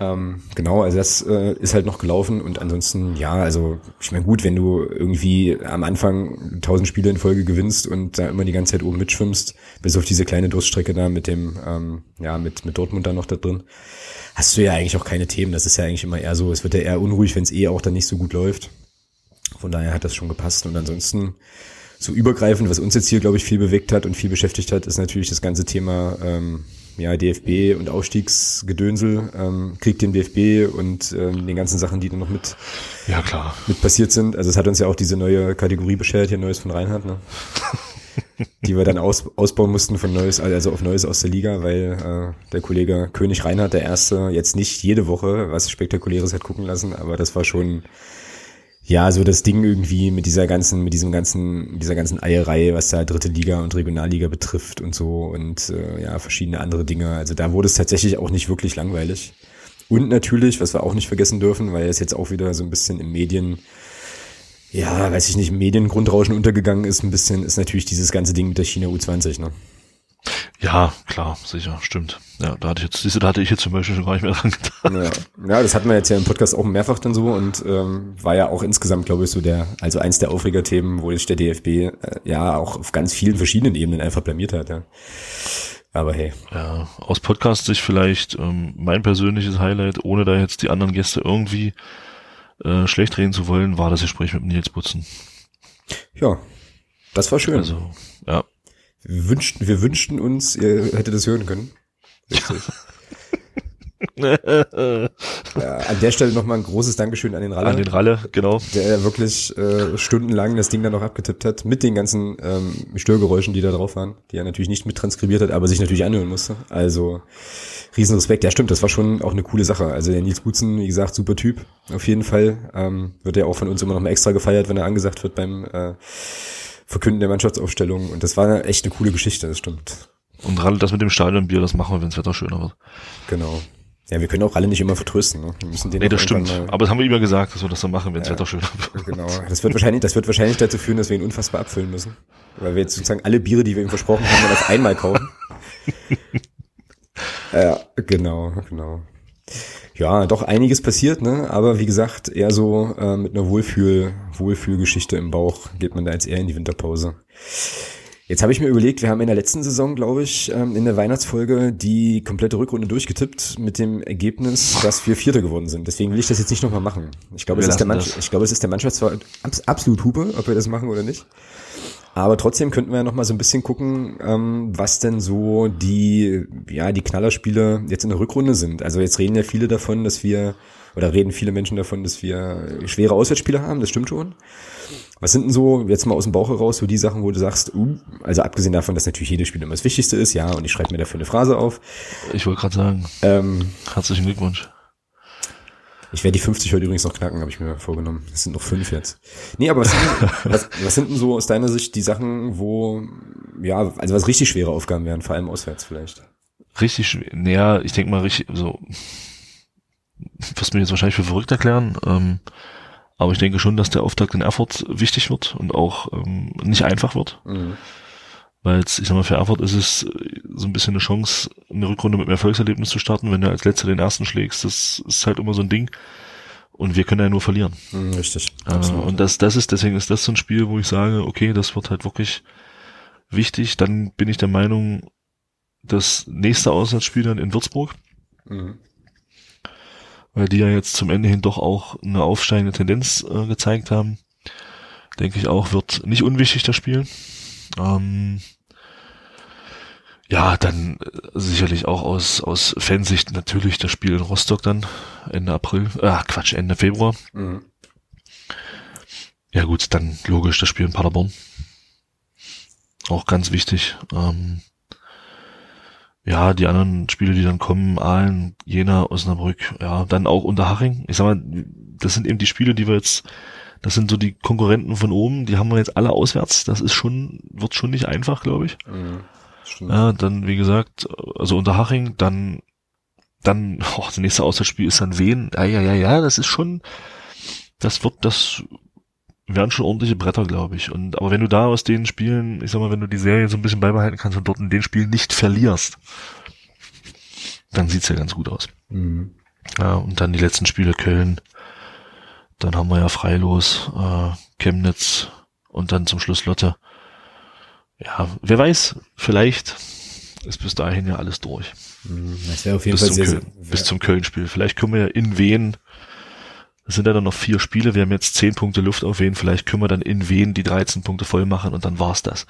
Ähm, genau, also das äh, ist halt noch gelaufen und ansonsten, ja, also ich meine gut, wenn du irgendwie am Anfang tausend Spiele in Folge gewinnst und da immer die ganze Zeit oben mitschwimmst, bis auf diese kleine Durststrecke da mit dem, ähm, ja, mit, mit Dortmund da noch da drin, hast du ja eigentlich auch keine Themen. Das ist ja eigentlich immer eher so, es wird ja eher unruhig, wenn es eh auch dann nicht so gut läuft. Von daher hat das schon gepasst und ansonsten so übergreifend, was uns jetzt hier, glaube ich, viel bewegt hat und viel beschäftigt hat, ist natürlich das ganze Thema ähm, ja, DFB und Aufstiegsgedönsel, ähm, Krieg den DFB und ähm, den ganzen Sachen, die da noch mit, ja, klar. mit passiert sind. Also es hat uns ja auch diese neue Kategorie beschert, hier Neues von Reinhardt, ne? die wir dann aus, ausbauen mussten von Neues, also auf Neues aus der Liga, weil äh, der Kollege König Reinhardt, der Erste, jetzt nicht jede Woche was Spektakuläres hat gucken lassen, aber das war schon ja, so das Ding irgendwie mit dieser ganzen, mit diesem ganzen, dieser ganzen Eierei, was da dritte Liga und Regionalliga betrifft und so und äh, ja, verschiedene andere Dinge. Also da wurde es tatsächlich auch nicht wirklich langweilig. Und natürlich, was wir auch nicht vergessen dürfen, weil es jetzt auch wieder so ein bisschen im Medien, ja, weiß ich nicht, im Mediengrundrauschen untergegangen ist, ein bisschen, ist natürlich dieses ganze Ding mit der China U20, ne? Ja, klar, sicher, stimmt. Ja, da hatte ich jetzt, da hatte ich jetzt zum Beispiel schon gar nicht mehr dran gedacht. Ja, ja das hatten wir jetzt ja im Podcast auch mehrfach dann so und ähm, war ja auch insgesamt, glaube ich, so der, also eins der Aufregerthemen, wo sich der DFB äh, ja auch auf ganz vielen verschiedenen Ebenen einfach blamiert hat, ja. Aber hey. Ja, aus Podcast-Sicht vielleicht ähm, mein persönliches Highlight, ohne da jetzt die anderen Gäste irgendwie äh, schlecht reden zu wollen, war das Gespräch mit Nils Butzen. Ja, das war schön. Also, wir wünschten, wir wünschten uns, ihr hättet das hören können. ja, an der Stelle nochmal ein großes Dankeschön an den Ralle. An den Ralle, genau. Der wirklich äh, stundenlang das Ding dann noch abgetippt hat, mit den ganzen ähm, Störgeräuschen, die da drauf waren, die er natürlich nicht mit transkribiert hat, aber sich natürlich anhören musste. Also Riesenrespekt. Ja, stimmt, das war schon auch eine coole Sache. Also der Nils Butzen, wie gesagt, super Typ, auf jeden Fall. Ähm, wird ja auch von uns immer noch mal extra gefeiert, wenn er angesagt wird beim äh, Verkünden der Mannschaftsaufstellung. Und das war echt eine coole Geschichte, das stimmt. Und Ralle, das mit dem Stadionbier, das machen wir, wenn das Wetter schöner wird. Genau. Ja, wir können auch alle nicht immer vertrösten. Ne? Wir müssen den nee, das stimmt. Aber das haben wir immer gesagt, dass wir das dann machen, wenn das ja, Wetter schöner wird. Genau. Das wird wahrscheinlich, das wird wahrscheinlich dazu führen, dass wir ihn unfassbar abfüllen müssen. Weil wir jetzt sozusagen alle Biere, die wir ihm versprochen haben, dann auf einmal kaufen. ja, genau, genau ja, doch einiges passiert, ne? Aber wie gesagt, eher so äh, mit einer Wohlfühl, Wohlfühlgeschichte im Bauch geht man da jetzt eher in die Winterpause. Jetzt habe ich mir überlegt, wir haben in der letzten Saison, glaube ich, ähm, in der Weihnachtsfolge die komplette Rückrunde durchgetippt mit dem Ergebnis, dass wir Vierter geworden sind. Deswegen will ich das jetzt nicht nochmal machen. Ich glaube, es ist der Mannschaft, ich glaube, es ist der Mannschaft zwar absolut Hupe, ob wir das machen oder nicht. Aber trotzdem könnten wir ja noch mal so ein bisschen gucken, ähm, was denn so die, ja, die Knallerspiele jetzt in der Rückrunde sind. Also jetzt reden ja viele davon, dass wir, oder reden viele Menschen davon, dass wir schwere Auswärtsspiele haben, das stimmt schon. Was sind denn so, jetzt mal aus dem Bauch heraus, so die Sachen, wo du sagst, uh, also abgesehen davon, dass natürlich jedes Spiel immer das Wichtigste ist, ja, und ich schreibe mir dafür eine Phrase auf. Ich wollte gerade sagen, ähm, herzlichen Glückwunsch. Ich werde die 50 heute übrigens noch knacken, habe ich mir vorgenommen. Es sind noch fünf jetzt. Nee, aber was sind, was, was sind denn so aus deiner Sicht die Sachen, wo, ja, also was richtig schwere Aufgaben wären, vor allem auswärts vielleicht? Richtig schwer, naja, ich denke mal richtig, so, wirst mir jetzt wahrscheinlich für verrückt erklären, ähm, aber ich denke schon, dass der Auftakt in Erfurt wichtig wird und auch ähm, nicht einfach wird. Mhm. Weil jetzt, ich sag mal, für Erfurt ist es so ein bisschen eine Chance, eine Rückrunde mit einem Erfolgserlebnis zu starten, wenn du als Letzter den ersten schlägst. Das ist halt immer so ein Ding. Und wir können ja nur verlieren. Mhm, richtig. Äh, und das, das ist, deswegen ist das so ein Spiel, wo ich sage, okay, das wird halt wirklich wichtig. Dann bin ich der Meinung, das nächste Auswärtsspiel dann in Würzburg. Mhm. weil die ja jetzt zum Ende hin doch auch eine aufsteigende Tendenz äh, gezeigt haben. Denke ich auch, wird nicht unwichtig das Spiel. Ähm, ja, dann äh, sicherlich auch aus, aus Fansicht natürlich das Spiel in Rostock dann Ende April, äh, Quatsch, Ende Februar. Mhm. Ja gut, dann logisch das Spiel in Paderborn. Auch ganz wichtig. Ähm, ja, die anderen Spiele, die dann kommen, Aalen, Jena, Osnabrück, ja, dann auch Unterhaching. Ich sag mal, das sind eben die Spiele, die wir jetzt, das sind so die Konkurrenten von oben, die haben wir jetzt alle auswärts. Das ist schon, wird schon nicht einfach, glaube ich. Mhm, ja, dann, wie gesagt, also Unterhaching, dann, dann, oh, das nächste Auswärtsspiel ist dann Wien. Ja, ja, ja, ja, das ist schon, das wird, das wären schon ordentliche Bretter, glaube ich. Und aber wenn du da aus den Spielen, ich sag mal, wenn du die Serie so ein bisschen beibehalten kannst und dort in den Spielen nicht verlierst, dann sieht's ja ganz gut aus. Mhm. Ja, und dann die letzten Spiele Köln, dann haben wir ja Freilos, äh, Chemnitz und dann zum Schluss Lotte. Ja, wer weiß, vielleicht ist bis dahin ja alles durch. Mhm. Das wäre auf jeden bis Fall sehr, Köln, bis zum Köln-Spiel. Vielleicht können wir ja in Wien es sind ja dann noch vier Spiele. Wir haben jetzt zehn Punkte Luft auf Wien. Vielleicht können wir dann in Wien die 13 Punkte voll machen und dann war's das.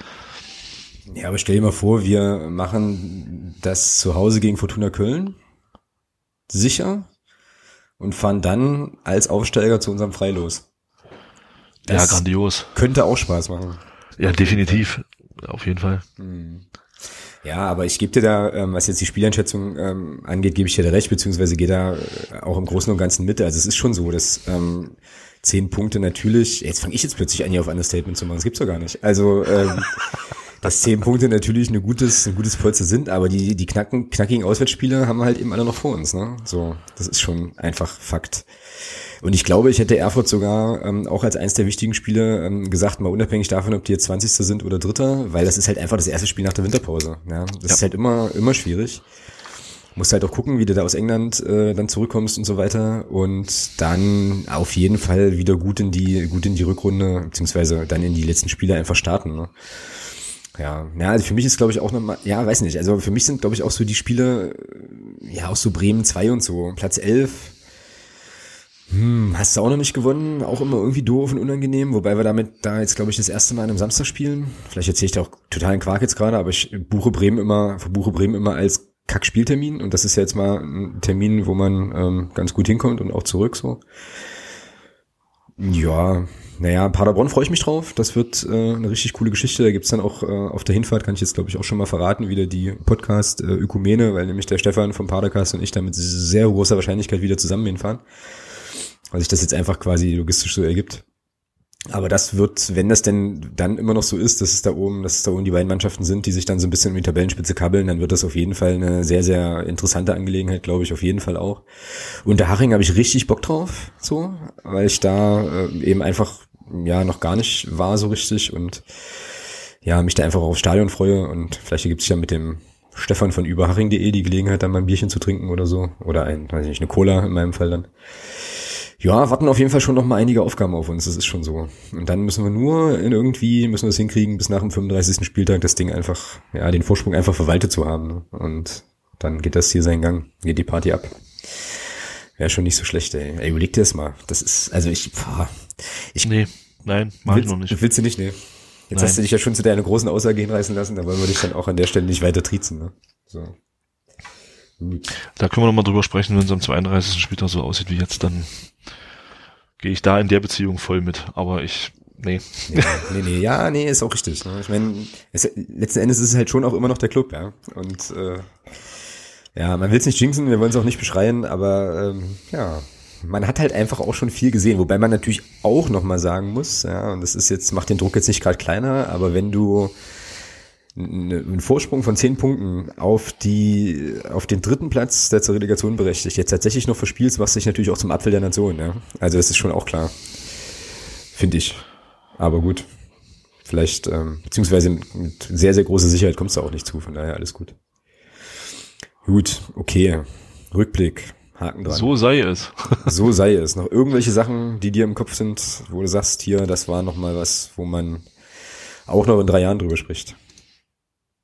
Ja, aber stell dir mal vor, wir machen das zu Hause gegen Fortuna Köln. Sicher. Und fahren dann als Aufsteiger zu unserem Freilos. Das ja, grandios. Könnte auch Spaß machen. Ja, definitiv. Auf jeden Fall. Hm. Ja, aber ich gebe dir da, ähm, was jetzt die Spieleinschätzung ähm, angeht, gebe ich dir da recht, beziehungsweise gehe da äh, auch im Großen und Ganzen mit. Also es ist schon so, dass ähm, zehn Punkte natürlich, jetzt fange ich jetzt plötzlich an, hier auf Understatement zu machen, das gibt's doch gar nicht. Also ähm, dass zehn Punkte natürlich ein gutes, ein gutes Polster sind, aber die, die knacken, knackigen Auswärtsspiele haben wir halt eben alle noch vor uns. Ne? So, das ist schon einfach Fakt. Und ich glaube, ich hätte Erfurt sogar ähm, auch als eines der wichtigen Spiele ähm, gesagt, mal unabhängig davon, ob die jetzt 20. sind oder Dritter, weil das ist halt einfach das erste Spiel nach der Winterpause. Ja? Das ja. ist halt immer, immer schwierig. Musst halt auch gucken, wie du da aus England äh, dann zurückkommst und so weiter. Und dann auf jeden Fall wieder gut in die, gut in die Rückrunde, beziehungsweise dann in die letzten Spiele einfach starten. Ne? Ja, ja, also für mich ist glaube ich auch nochmal, ja, weiß nicht, also für mich sind glaube ich auch so die Spiele, ja, auch so Bremen 2 und so, Platz 11, hm, hast du auch noch nicht gewonnen? Auch immer irgendwie doof und unangenehm, wobei wir damit da jetzt, glaube ich, das erste Mal an einem Samstag spielen. Vielleicht erzähle ich da auch totalen Quark jetzt gerade, aber ich buche Bremen immer, verbuche Bremen immer als Kack-Spieltermin und das ist ja jetzt mal ein Termin, wo man ähm, ganz gut hinkommt und auch zurück so. Ja, naja, Paderborn freue ich mich drauf. Das wird äh, eine richtig coole Geschichte. Da gibt's dann auch äh, auf der Hinfahrt, kann ich jetzt glaube ich auch schon mal verraten, wieder die Podcast äh, Ökumene, weil nämlich der Stefan vom Padercast und ich da mit sehr großer Wahrscheinlichkeit wieder zusammen hinfahren weil sich das jetzt einfach quasi logistisch so ergibt. Aber das wird, wenn das denn dann immer noch so ist, dass es da oben, dass es da oben die beiden Mannschaften sind, die sich dann so ein bisschen um die Tabellenspitze kabbeln, dann wird das auf jeden Fall eine sehr, sehr interessante Angelegenheit, glaube ich, auf jeden Fall auch. Und der Haching habe ich richtig Bock drauf, so, weil ich da äh, eben einfach, ja, noch gar nicht war so richtig und ja, mich da einfach aufs Stadion freue und vielleicht ergibt sich ja mit dem Stefan von überhaching.de die Gelegenheit, dann mal ein Bierchen zu trinken oder so. Oder ein, weiß ich nicht, eine Cola in meinem Fall dann. Ja, warten auf jeden Fall schon noch mal einige Aufgaben auf uns, das ist schon so. Und dann müssen wir nur in irgendwie, müssen wir es hinkriegen, bis nach dem 35. Spieltag das Ding einfach, ja, den Vorsprung einfach verwaltet zu haben. Ne? Und dann geht das hier seinen Gang, geht die Party ab. Wäre schon nicht so schlecht, ey. Ey, überleg dir das mal. Das ist, also ich, boah, ich. Nee, nein, mach willst, ich noch nicht. Willst du nicht, nee. Jetzt nein. hast du dich ja schon zu deiner großen Aussage hinreißen lassen, da wollen wir dich dann auch an der Stelle nicht weiter triezen, ne? So. Da können wir nochmal drüber sprechen, wenn es am 32. Spieltag so aussieht wie jetzt, dann gehe ich da in der Beziehung voll mit. Aber ich, nee. Nee, nee, nee. ja, nee, ist auch richtig. Ne? Ich meine, letzten Endes ist es halt schon auch immer noch der Club, ja. Und äh, ja, man will es nicht jinxen, wir wollen es auch nicht beschreien, aber ähm, ja, man hat halt einfach auch schon viel gesehen, wobei man natürlich auch nochmal sagen muss, ja, und das ist jetzt, macht den Druck jetzt nicht gerade kleiner, aber wenn du einen Vorsprung von zehn Punkten auf die auf den dritten Platz, der zur Relegation berechtigt, jetzt tatsächlich noch verspielst, was sich natürlich auch zum Apfel der Nation. Ja? Also das ist schon auch klar, finde ich. Aber gut, vielleicht ähm, beziehungsweise mit sehr sehr großer Sicherheit kommst du auch nicht zu. Von daher alles gut. Gut, okay. Rückblick. Haken dran. So sei es. so sei es. Noch irgendwelche Sachen, die dir im Kopf sind, wo du sagst, hier, das war noch mal was, wo man auch noch in drei Jahren drüber spricht.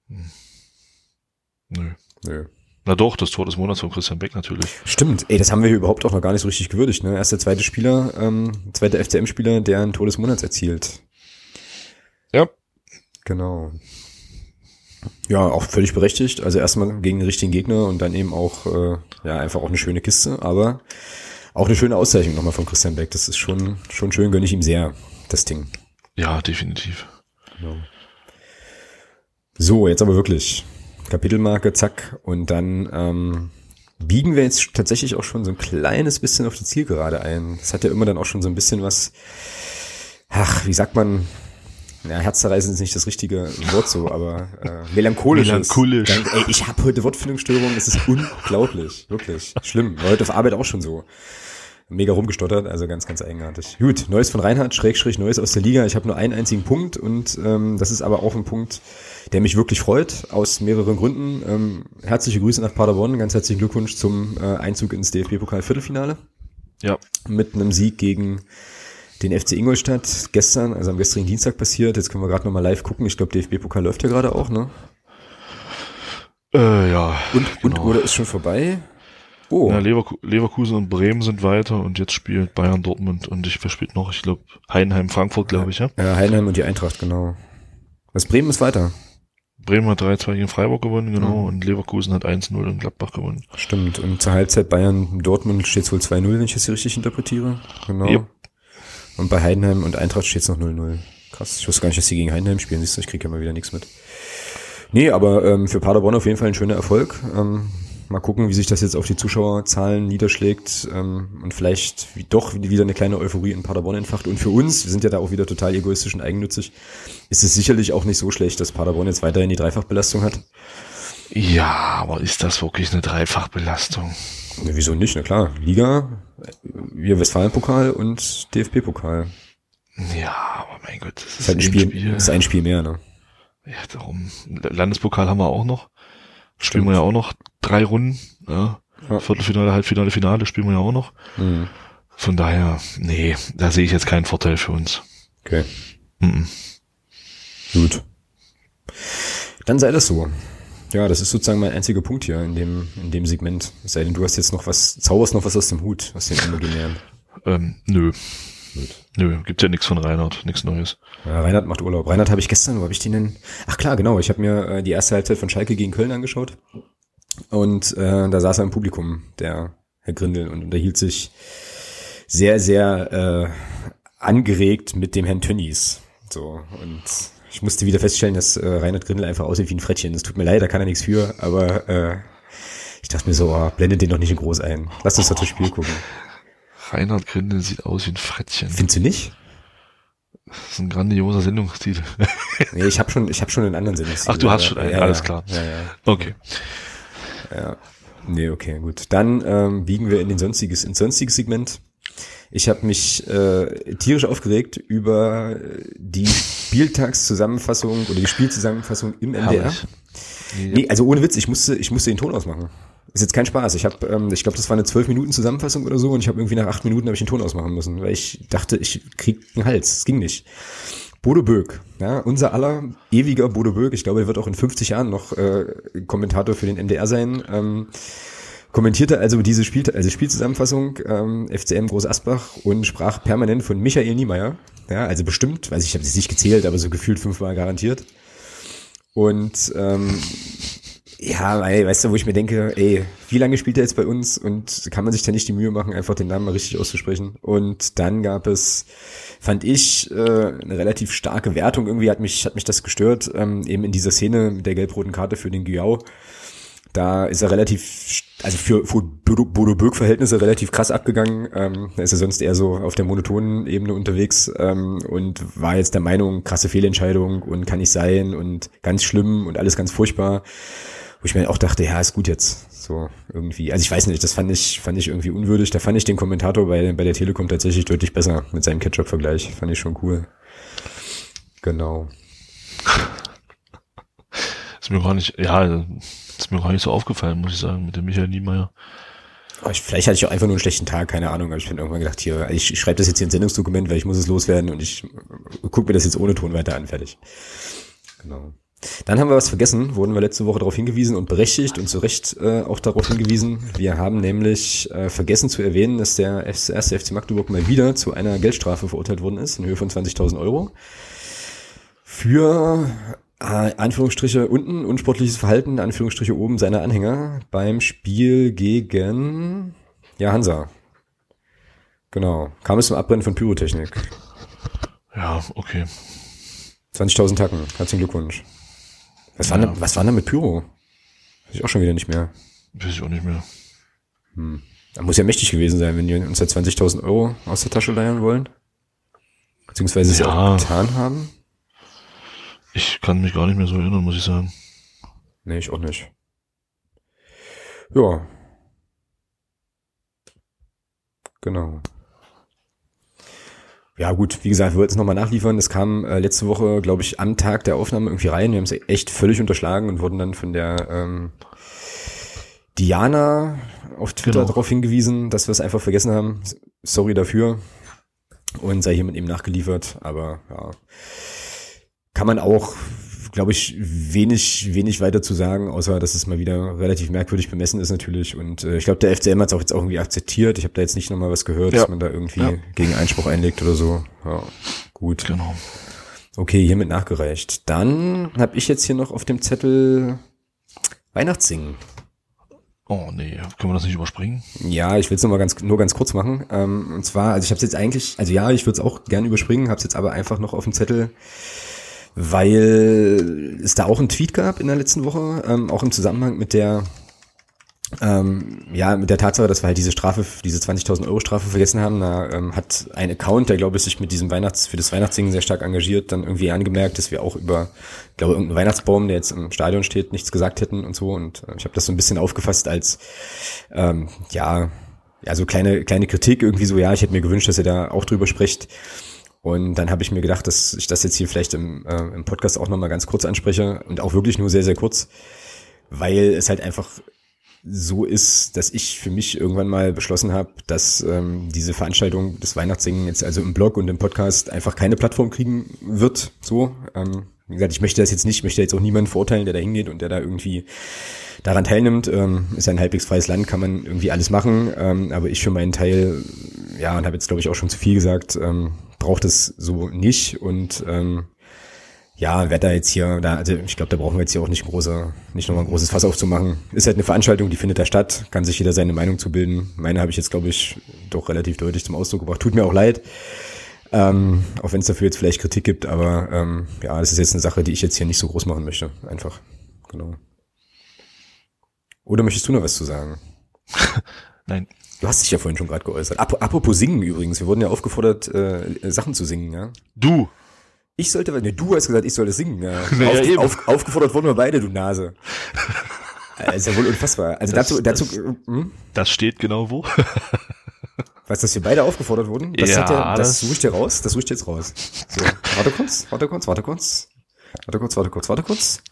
Nö. Nö. Na doch, das Tor des Monats von Christian Beck natürlich. Stimmt, ey, das haben wir hier überhaupt auch noch gar nicht so richtig gewürdigt, ne? Er ist der zweite Spieler, ähm, zweite FCM-Spieler, der ein Tor des Monats erzielt. Ja. Genau. Ja, auch völlig berechtigt. Also erstmal gegen den richtigen Gegner und dann eben auch, äh, ja, einfach auch eine schöne Kiste, aber auch eine schöne Auszeichnung nochmal von Christian Beck. Das ist schon, schon schön, gönne ich ihm sehr, das Ding. Ja, definitiv. Genau. So, jetzt aber wirklich. Kapitelmarke, zack. Und dann ähm, biegen wir jetzt tatsächlich auch schon so ein kleines bisschen auf die Zielgerade ein. Das hat ja immer dann auch schon so ein bisschen was, ach, wie sagt man, ja, Herzzerreißen ist nicht das richtige Wort so, aber äh, melancholisch. Melancholisch. Dann, ey, ich habe heute Wortfindungsstörungen, es ist unglaublich, wirklich schlimm. War heute auf Arbeit auch schon so. Mega rumgestottert, also ganz, ganz eigenartig. Gut, Neues von Reinhard, Schrägstrich, Neues aus der Liga. Ich habe nur einen einzigen Punkt und ähm, das ist aber auch ein Punkt, der mich wirklich freut, aus mehreren Gründen. Ähm, herzliche Grüße nach Paderborn, ganz herzlichen Glückwunsch zum äh, Einzug ins DFB-Pokal-Viertelfinale. Ja. Mit einem Sieg gegen den FC Ingolstadt gestern, also am gestrigen Dienstag passiert. Jetzt können wir gerade nochmal live gucken. Ich glaube, DFB-Pokal läuft ja gerade auch, ne? Äh, ja. Und, genau. und oder ist schon vorbei? Oh, Ja, Leverku Leverkusen und Bremen sind weiter und jetzt spielt Bayern Dortmund und ich wer spielt noch? Ich glaube Heidenheim Frankfurt, glaube ich, ja. ja, Heidenheim und die Eintracht, genau. Das Bremen ist weiter. Bremen hat 3-2 gegen Freiburg gewonnen, genau, Mhm. und Leverkusen hat 1-0 in Gladbach gewonnen. Stimmt. Und zur Halbzeit Bayern Dortmund steht es wohl 2-0, wenn ich das hier richtig interpretiere. Genau. Yep. Und bei Heidenheim und Eintracht steht es noch 0-0. Krass. Ich wusste gar nicht, dass sie gegen Heidenheim spielen. Siehst du, ich kriege ja mal wieder nichts mit. Nee, aber ähm, für Paderborn auf jeden Fall ein schöner Erfolg. Ähm, mal gucken, wie sich das jetzt auf die Zuschauerzahlen niederschlägt ähm, und vielleicht wie, doch wieder eine kleine Euphorie in Paderborn entfacht. Und für uns, wir sind ja da auch wieder total egoistisch und eigennützig, ist es sicherlich auch nicht so schlecht, dass Paderborn jetzt weiterhin die Dreifachbelastung hat. Ja, aber ist das wirklich eine Dreifachbelastung? Ja, wieso nicht? Na klar, Liga, äh, wir Westfalen-Pokal und DFB-Pokal. Ja, aber mein Gott, das Ist ist halt ein ein Spiel, Spiel. ist ein Spiel mehr, ne? Ja, darum. Landespokal haben wir auch noch. Spielen wir ja auch noch drei Runden. Ja. Ja. Viertelfinale, Halbfinale, Finale spielen wir ja auch noch. Mhm. Von daher, nee, da sehe ich jetzt keinen Vorteil für uns. Okay, Mhm. gut. Dann sei das so. Ja, das ist sozusagen mein einziger Punkt hier in dem, in dem Segment. Es sei denn, du hast jetzt noch was, zauberst noch was aus dem Hut, aus den Imaginären. Ähm, nö. Gut. Nö, gibt's ja nichts von Reinhard, nichts Neues. Ja, Reinhard macht Urlaub. Reinhard habe ich gestern, wo habe ich den denn? Ach klar, genau. Ich habe mir äh, die erste Halbzeit von Schalke gegen Köln angeschaut. Und äh, da saß er im Publikum, der Herr Grindel, und unterhielt sich sehr, sehr äh, angeregt mit dem Herrn Tönnies. So, und ich musste wieder feststellen, dass äh, Reinhard Grindel einfach aussieht wie ein Frettchen. Es tut mir leid, da kann er nichts für, aber äh, ich dachte mir so, oh, blendet den doch nicht in groß ein. Lass uns doch das Spiel gucken. Reinhard Grindel sieht aus wie ein Frettchen. Findest du nicht? Das ist ein grandioser Sendungstitel. Nee, ich habe schon, ich habe schon einen anderen Sinn. Ach, du hast schon einen, alles klar. Ja, ja. Okay. Ja. Nee, okay, gut. Dann ähm, biegen wir in den sonstiges, ins sonstiges Segment. Ich habe mich äh, tierisch aufgeregt über äh, die Spieltagszusammenfassung oder die Spielzusammenfassung im MDR. Nee, also ohne Witz, ich musste, ich musste den Ton ausmachen. Ist jetzt kein Spaß. Ich habe, ähm, ich glaube, das war eine zwölf Minuten Zusammenfassung oder so und ich habe irgendwie nach acht Minuten habe ich den Ton ausmachen müssen, weil ich dachte, ich krieg einen Hals. Es ging nicht. Bodo Böck, ja, unser aller ewiger Bodo Böck, ich glaube, er wird auch in 50 Jahren noch äh, Kommentator für den MDR sein, ähm, kommentierte also diese Spiel, also Spielzusammenfassung ähm, FCM Groß Asbach und sprach permanent von Michael Niemeyer. Ja, also bestimmt, weiß ich, ich habe es nicht gezählt, aber so gefühlt fünfmal garantiert. Und ähm, ja, weil, weißt du, wo ich mir denke, ey, wie lange spielt er jetzt bei uns und kann man sich da nicht die Mühe machen, einfach den Namen mal richtig auszusprechen? Und dann gab es, fand ich, äh, eine relativ starke Wertung. Irgendwie hat mich, hat mich das gestört, ähm, eben in dieser Szene mit der gelb-roten Karte für den Guillaume. Da ist er relativ, also für, für Bodo Böck-Verhältnisse relativ krass abgegangen. Ähm, da ist er sonst eher so auf der monotonen Ebene unterwegs ähm, und war jetzt der Meinung, krasse Fehlentscheidung und kann nicht sein und ganz schlimm und alles ganz furchtbar. Wo ich mir auch dachte, ja, ist gut jetzt. So irgendwie. Also ich weiß nicht, das fand ich, fand ich irgendwie unwürdig. Da fand ich den Kommentator bei, bei der Telekom tatsächlich deutlich besser mit seinem Ketchup-Vergleich. Fand ich schon cool. Genau. Ist mir gar nicht, ja, ist mir gar nicht so aufgefallen, muss ich sagen, mit dem Michael Niemeyer. Aber ich, vielleicht hatte ich auch einfach nur einen schlechten Tag, keine Ahnung, aber ich bin irgendwann gedacht, hier, ich, ich schreibe das jetzt hier ins Sendungsdokument, weil ich muss es loswerden und ich gucke mir das jetzt ohne Ton weiter an, fertig. Genau. Dann haben wir was vergessen, wurden wir letzte Woche darauf hingewiesen und berechtigt und zu Recht äh, auch darauf hingewiesen. Wir haben nämlich äh, vergessen zu erwähnen, dass der erste FC Magdeburg mal wieder zu einer Geldstrafe verurteilt worden ist, in Höhe von 20.000 Euro. Für äh, Anführungsstriche unten unsportliches Verhalten, Anführungsstriche oben seiner Anhänger beim Spiel gegen ja, Hansa. Genau. Kam es zum Abbrennen von Pyrotechnik. Ja, okay. 20.000 Tacken. Herzlichen Glückwunsch. Was war, ja. denn, was war denn mit Pyro? Weiß ich auch schon wieder nicht mehr. Weiß ich auch nicht mehr. Hm. Da muss ja mächtig gewesen sein, wenn die uns ja 20.000 Euro aus der Tasche leiern wollen. Beziehungsweise es ja auch getan haben. Ich kann mich gar nicht mehr so erinnern, muss ich sagen. Nee, ich auch nicht. Ja. Genau. Ja gut, wie gesagt, wir wollten es nochmal nachliefern. Es kam äh, letzte Woche, glaube ich, am Tag der Aufnahme irgendwie rein. Wir haben es echt völlig unterschlagen und wurden dann von der ähm, Diana auf Twitter genau. darauf hingewiesen, dass wir es einfach vergessen haben. Sorry dafür. Und sei hiermit eben nachgeliefert. Aber ja, kann man auch glaube ich, wenig, wenig weiter zu sagen, außer dass es mal wieder relativ merkwürdig bemessen ist natürlich. Und äh, ich glaube, der FCM hat es auch jetzt auch irgendwie akzeptiert. Ich habe da jetzt nicht nochmal was gehört, ja. dass man da irgendwie ja. gegen Einspruch einlegt oder so. Ja, gut. Genau. Okay, hiermit nachgereicht. Dann habe ich jetzt hier noch auf dem Zettel Weihnachtssingen. Oh nee, können wir das nicht überspringen? Ja, ich will es nur mal ganz nur ganz kurz machen. Ähm, und zwar, also ich habe es jetzt eigentlich, also ja, ich würde es auch gern überspringen, habe es jetzt aber einfach noch auf dem Zettel weil es da auch einen Tweet gab in der letzten Woche, ähm, auch im Zusammenhang mit der ähm, ja, mit der Tatsache, dass wir halt diese Strafe, diese 20.000 Euro Strafe vergessen haben, da ähm, hat ein Account, der glaube ich sich mit diesem Weihnachts, für das Weihnachtssingen sehr stark engagiert, dann irgendwie angemerkt, dass wir auch über, glaube irgendeinen Weihnachtsbaum, der jetzt im Stadion steht, nichts gesagt hätten und so. Und äh, ich habe das so ein bisschen aufgefasst als, ähm, ja, ja, so kleine, kleine Kritik irgendwie so, ja, ich hätte mir gewünscht, dass ihr da auch drüber spricht. Und dann habe ich mir gedacht, dass ich das jetzt hier vielleicht im, äh, im Podcast auch nochmal ganz kurz anspreche und auch wirklich nur sehr, sehr kurz, weil es halt einfach so ist, dass ich für mich irgendwann mal beschlossen habe, dass ähm, diese Veranstaltung des Weihnachtssingen jetzt also im Blog und im Podcast einfach keine Plattform kriegen wird. So, ähm, wie gesagt, ich möchte das jetzt nicht, ich möchte jetzt auch niemanden verurteilen, der da hingeht und der da irgendwie daran teilnimmt. Ähm, ist ja ein halbwegs freies Land, kann man irgendwie alles machen. Ähm, aber ich für meinen Teil, ja, und habe jetzt glaube ich auch schon zu viel gesagt, ähm, braucht es so nicht und ähm, ja, wer da jetzt hier, da, also ich glaube, da brauchen wir jetzt hier auch nicht große, nicht nochmal ein großes Fass aufzumachen. Ist halt eine Veranstaltung, die findet da statt, kann sich jeder seine Meinung zu bilden. Meine habe ich jetzt, glaube ich, doch relativ deutlich zum Ausdruck gebracht. Tut mir auch leid. Ähm, auch wenn es dafür jetzt vielleicht Kritik gibt, aber ähm, ja, das ist jetzt eine Sache, die ich jetzt hier nicht so groß machen möchte. Einfach. Genau. Oder möchtest du noch was zu sagen? Nein. Du hast dich ja vorhin schon gerade geäußert. Ap apropos singen übrigens. Wir wurden ja aufgefordert, äh, Sachen zu singen, ja? Du. Ich sollte, ne, du hast gesagt, ich sollte singen. Ja. Naja, auf, auf, aufgefordert wurden wir beide, du Nase. Das ist ja wohl unfassbar. Also das, dazu, dazu. Das, hm? das steht genau wo. Was, dass wir beide aufgefordert wurden? Das, ja, hat ja, das, das suche ich dir raus, das suche ich dir jetzt raus. So, warte kurz, warte kurz, warte kurz. Warte kurz, warte kurz, warte kurz.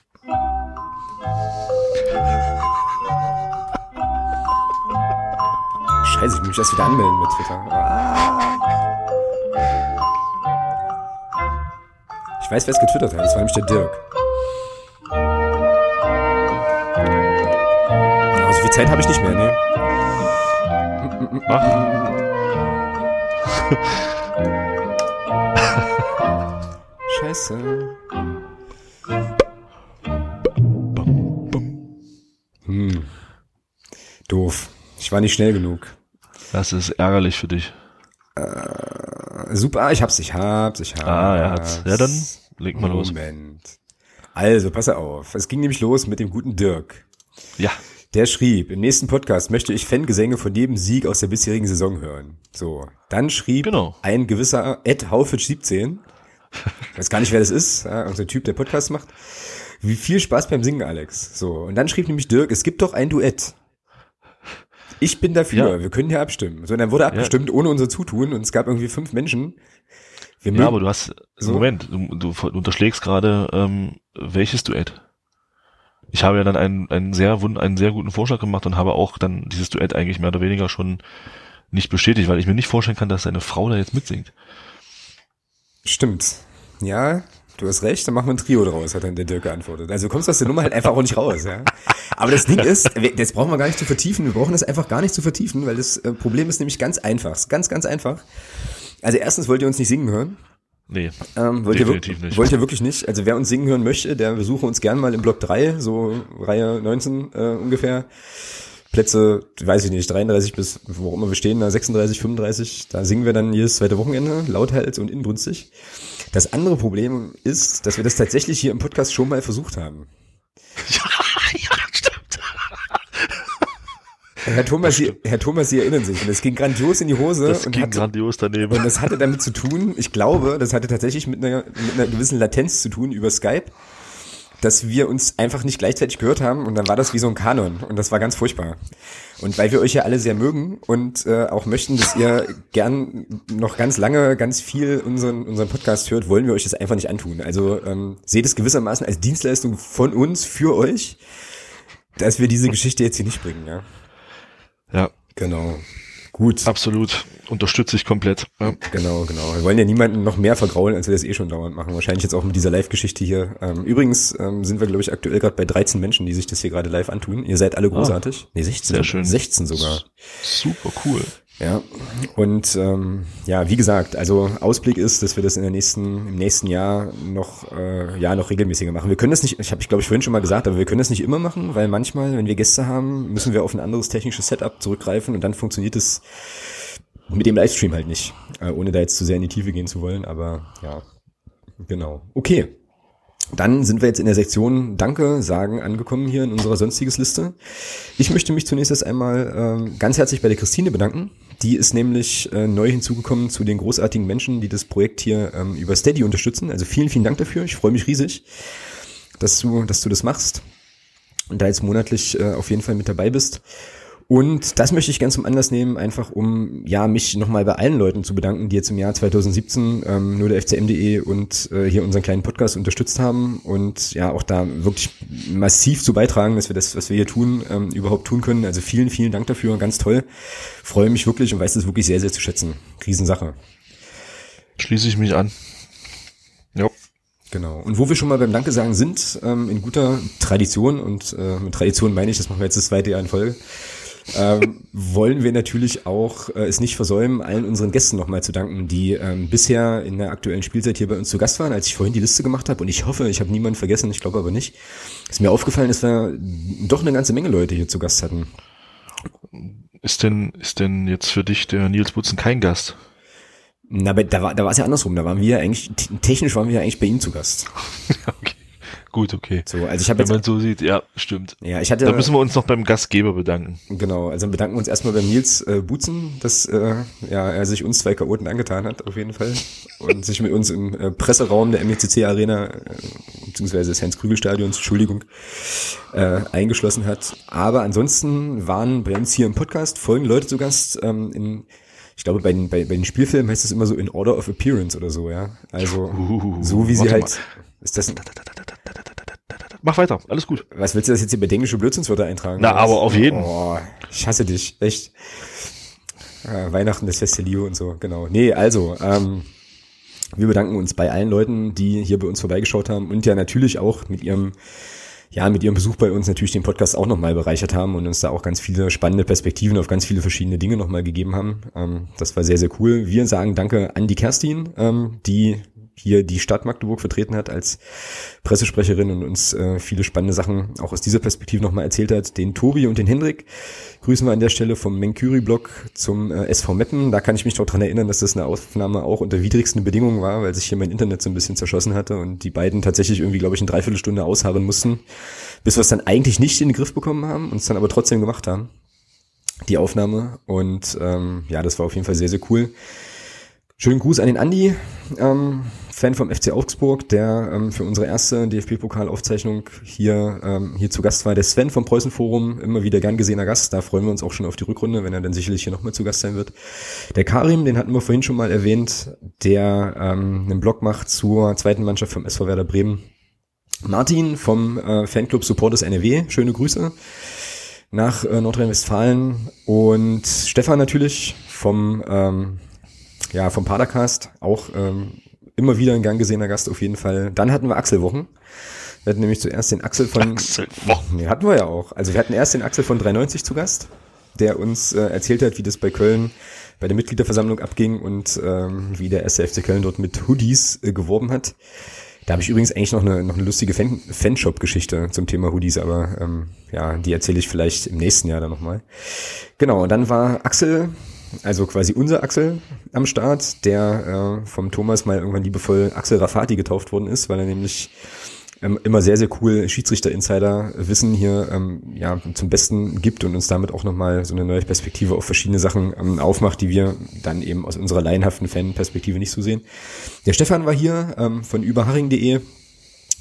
Scheiße, ich muss mich erst wieder anmelden mit Twitter. Ich weiß, wer es getwittert hat. Das war nämlich der Dirk. Ja, so viel Zeit habe ich nicht mehr, ne? Scheiße. Hm. Doof. Ich war nicht schnell genug. Das ist ärgerlich für dich. Äh, super, ich hab's, ich hab's, ich hab's. Ah, er hat's. Ja, dann leg mal los. Moment. Also, pass auf. Es ging nämlich los mit dem guten Dirk. Ja. Der schrieb, im nächsten Podcast möchte ich Fangesänge von jedem Sieg aus der bisherigen Saison hören. So. Dann schrieb genau. ein gewisser Ed Haufitsch 17. Ich weiß gar nicht, wer das ist. Ja, unser Typ, der Podcast macht. Wie viel Spaß beim Singen, Alex. So. Und dann schrieb nämlich Dirk, es gibt doch ein Duett. Ich bin dafür, ja. wir können hier abstimmen. So, und dann wurde abgestimmt ja. ohne unser Zutun und es gab irgendwie fünf Menschen. Wir ja, aber du hast, so. Moment, du, du unterschlägst gerade, ähm, welches Duett? Ich habe ja dann einen, einen sehr einen sehr guten Vorschlag gemacht und habe auch dann dieses Duett eigentlich mehr oder weniger schon nicht bestätigt, weil ich mir nicht vorstellen kann, dass seine Frau da jetzt mitsingt. Stimmt. Ja, du hast recht, dann machen wir ein Trio draus, hat dann der Dirk geantwortet. Also du kommst aus der Nummer halt einfach auch nicht raus, ja. Aber das Ding ist, das brauchen wir gar nicht zu vertiefen, wir brauchen das einfach gar nicht zu vertiefen, weil das äh, Problem ist nämlich ganz einfach, ganz, ganz einfach. Also erstens wollt ihr uns nicht singen hören. Nee, Ähm, wollt, definitiv ihr, nicht. wollt ihr wirklich nicht? Also wer uns singen hören möchte, der besuche uns gern mal im Block 3, so Reihe 19 äh, ungefähr. Plätze, weiß ich nicht, 33 bis wo auch immer wir stehen, da 36, 35, da singen wir dann jedes zweite Wochenende, lauthals und inbrünstig. Das andere Problem ist, dass wir das tatsächlich hier im Podcast schon mal versucht haben. ja, ja, stimmt. Herr Thomas, Sie, Herr Thomas, Sie erinnern sich, und es ging grandios in die Hose Das und ging hatte, grandios daneben. Und das hatte damit zu tun, ich glaube, das hatte tatsächlich mit einer, mit einer gewissen Latenz zu tun über Skype, dass wir uns einfach nicht gleichzeitig gehört haben und dann war das wie so ein Kanon und das war ganz furchtbar. Und weil wir euch ja alle sehr mögen und äh, auch möchten, dass ihr gern noch ganz lange, ganz viel unseren, unseren Podcast hört, wollen wir euch das einfach nicht antun. Also ähm, seht es gewissermaßen als Dienstleistung von uns für euch, dass wir diese Geschichte jetzt hier nicht bringen, ja. Ja, Genau. Gut. absolut. Unterstütze ich komplett. Ja. Genau, genau. Wir wollen ja niemanden noch mehr vergraulen, als wir das eh schon dauernd machen. Wahrscheinlich jetzt auch mit dieser Live-Geschichte hier. Ähm, übrigens ähm, sind wir, glaube ich, aktuell gerade bei 13 Menschen, die sich das hier gerade live antun. Ihr seid alle großartig. nee, 16. sehr schön. 16 sogar. Super cool. Ja. Und ähm, ja, wie gesagt, also Ausblick ist, dass wir das in der nächsten, im nächsten Jahr noch, äh, ja, noch regelmäßiger machen. Wir können das nicht, ich habe ich glaube ich vorhin schon mal gesagt, aber wir können das nicht immer machen, weil manchmal, wenn wir Gäste haben, müssen wir auf ein anderes technisches Setup zurückgreifen und dann funktioniert es mit dem Livestream halt nicht, äh, ohne da jetzt zu sehr in die Tiefe gehen zu wollen, aber ja, genau. Okay. Dann sind wir jetzt in der Sektion Danke sagen angekommen hier in unserer sonstiges Liste. Ich möchte mich zunächst erst einmal ähm, ganz herzlich bei der Christine bedanken. Die ist nämlich äh, neu hinzugekommen zu den großartigen Menschen, die das Projekt hier ähm, über Steady unterstützen. Also vielen, vielen Dank dafür. Ich freue mich riesig, dass du, dass du das machst und da jetzt monatlich äh, auf jeden Fall mit dabei bist. Und das möchte ich ganz zum Anlass nehmen, einfach um ja mich nochmal bei allen Leuten zu bedanken, die jetzt im Jahr 2017 ähm, nur der FCM.de und äh, hier unseren kleinen Podcast unterstützt haben und ja auch da wirklich massiv zu beitragen, dass wir das, was wir hier tun, ähm, überhaupt tun können. Also vielen, vielen Dank dafür, ganz toll. Freue mich wirklich und weiß das wirklich sehr, sehr zu schätzen. Riesensache. Schließe ich mich an. Ja. Genau. Und wo wir schon mal beim Danke sagen sind, ähm, in guter Tradition, und äh, mit Tradition meine ich, das machen wir jetzt das zweite Jahr in Folge, ähm, wollen wir natürlich auch äh, es nicht versäumen, allen unseren Gästen nochmal zu danken, die ähm, bisher in der aktuellen Spielzeit hier bei uns zu Gast waren, als ich vorhin die Liste gemacht habe. Und ich hoffe, ich habe niemanden vergessen, ich glaube aber nicht. Ist mir aufgefallen, dass wir doch eine ganze Menge Leute hier zu Gast hatten. Ist denn, ist denn jetzt für dich der Nils Butzen kein Gast? Na, aber da war da war es ja andersrum. Da waren wir ja eigentlich, technisch waren wir ja eigentlich bei ihm zu Gast. okay. Gut, okay. So, also ich habe Wenn jetzt man so sieht, ja, stimmt. ja, ich hatte Da müssen wir uns noch beim Gastgeber bedanken. Genau, also bedanken wir uns erstmal beim Nils äh, Butzen, dass äh, ja, er sich uns zwei Chaoten angetan hat, auf jeden Fall. Und sich mit uns im äh, Presseraum der MECC Arena, äh, beziehungsweise des Heinz-Krügel-Stadions, Entschuldigung, äh, eingeschlossen hat. Aber ansonsten waren bei uns hier im Podcast folgende Leute zu Gast. Ähm, in, ich glaube, bei den, bei, bei den Spielfilmen heißt es immer so in Order of Appearance oder so, ja. Also Uh, so wie sie halt. mal. Ist das, Mach weiter, alles gut. was willst du das jetzt hier bei dänische Blödsinnswörter eintragen? Na, aber auf jeden. Oh, ich hasse dich, echt. Ja, Weihnachten, das Fest Liebe und so, genau. Nee, also, ähm, wir bedanken uns bei allen Leuten, die hier bei uns vorbeigeschaut haben und ja natürlich auch mit ihrem, ja, mit ihrem Besuch bei uns natürlich den Podcast auch nochmal bereichert haben und uns da auch ganz viele spannende Perspektiven auf ganz viele verschiedene Dinge nochmal gegeben haben. Ähm, das war sehr, sehr cool. Wir sagen Danke an die Kerstin, ähm, die hier die Stadt Magdeburg vertreten hat als Pressesprecherin und uns äh, viele spannende Sachen auch aus dieser Perspektive nochmal erzählt hat. Den Tobi und den Hendrik grüßen wir an der Stelle vom Menküri-Blog zum äh, SV Meppen. Da kann ich mich noch dran erinnern, dass das eine Aufnahme auch unter widrigsten Bedingungen war, weil sich hier mein Internet so ein bisschen zerschossen hatte und die beiden tatsächlich irgendwie, glaube ich, eine Dreiviertelstunde ausharren mussten, bis wir es dann eigentlich nicht in den Griff bekommen haben, uns dann aber trotzdem gemacht haben, die Aufnahme. Und ähm, ja, das war auf jeden Fall sehr, sehr cool. Schönen Gruß an den Andi, ähm, Fan vom FC Augsburg, der ähm, für unsere erste DFB-Pokalaufzeichnung hier, ähm, hier zu Gast war. Der Sven vom Preußenforum, immer wieder gern gesehener Gast. Da freuen wir uns auch schon auf die Rückrunde, wenn er dann sicherlich hier nochmal zu Gast sein wird. Der Karim, den hatten wir vorhin schon mal erwähnt, der ähm, einen Blog macht zur zweiten Mannschaft vom SV Werder Bremen. Martin vom äh, Fanclub Supporters NRW, schöne Grüße nach äh, Nordrhein-Westfalen und Stefan natürlich vom ähm, ja vom Padercast auch ähm, immer wieder ein gern gesehener Gast auf jeden Fall. Dann hatten wir Axelwochen. Wir hatten nämlich zuerst den Axel von. Axelwochen. Nee, hatten wir ja auch. Also wir hatten erst den Axel von 93 zu Gast, der uns äh, erzählt hat, wie das bei Köln bei der Mitgliederversammlung abging und ähm, wie der erste FC Köln dort mit Hoodies äh, geworben hat. Da habe ich übrigens eigentlich noch eine, noch eine lustige Fan Fanshop-Geschichte zum Thema Hoodies, aber ähm, ja, die erzähle ich vielleicht im nächsten Jahr dann nochmal. Genau, und dann war Axel, also quasi unser Axel am Start, der äh, vom Thomas mal irgendwann liebevoll Axel Rafati getauft worden ist, weil er nämlich ähm, immer sehr, sehr cool Schiedsrichter-Insider-Wissen hier ähm, ja, zum Besten gibt und uns damit auch nochmal so eine neue Perspektive auf verschiedene Sachen ähm, aufmacht, die wir dann eben aus unserer laienhaften Fan-Perspektive nicht so sehen. Der Stefan war hier ähm, von überharing.de,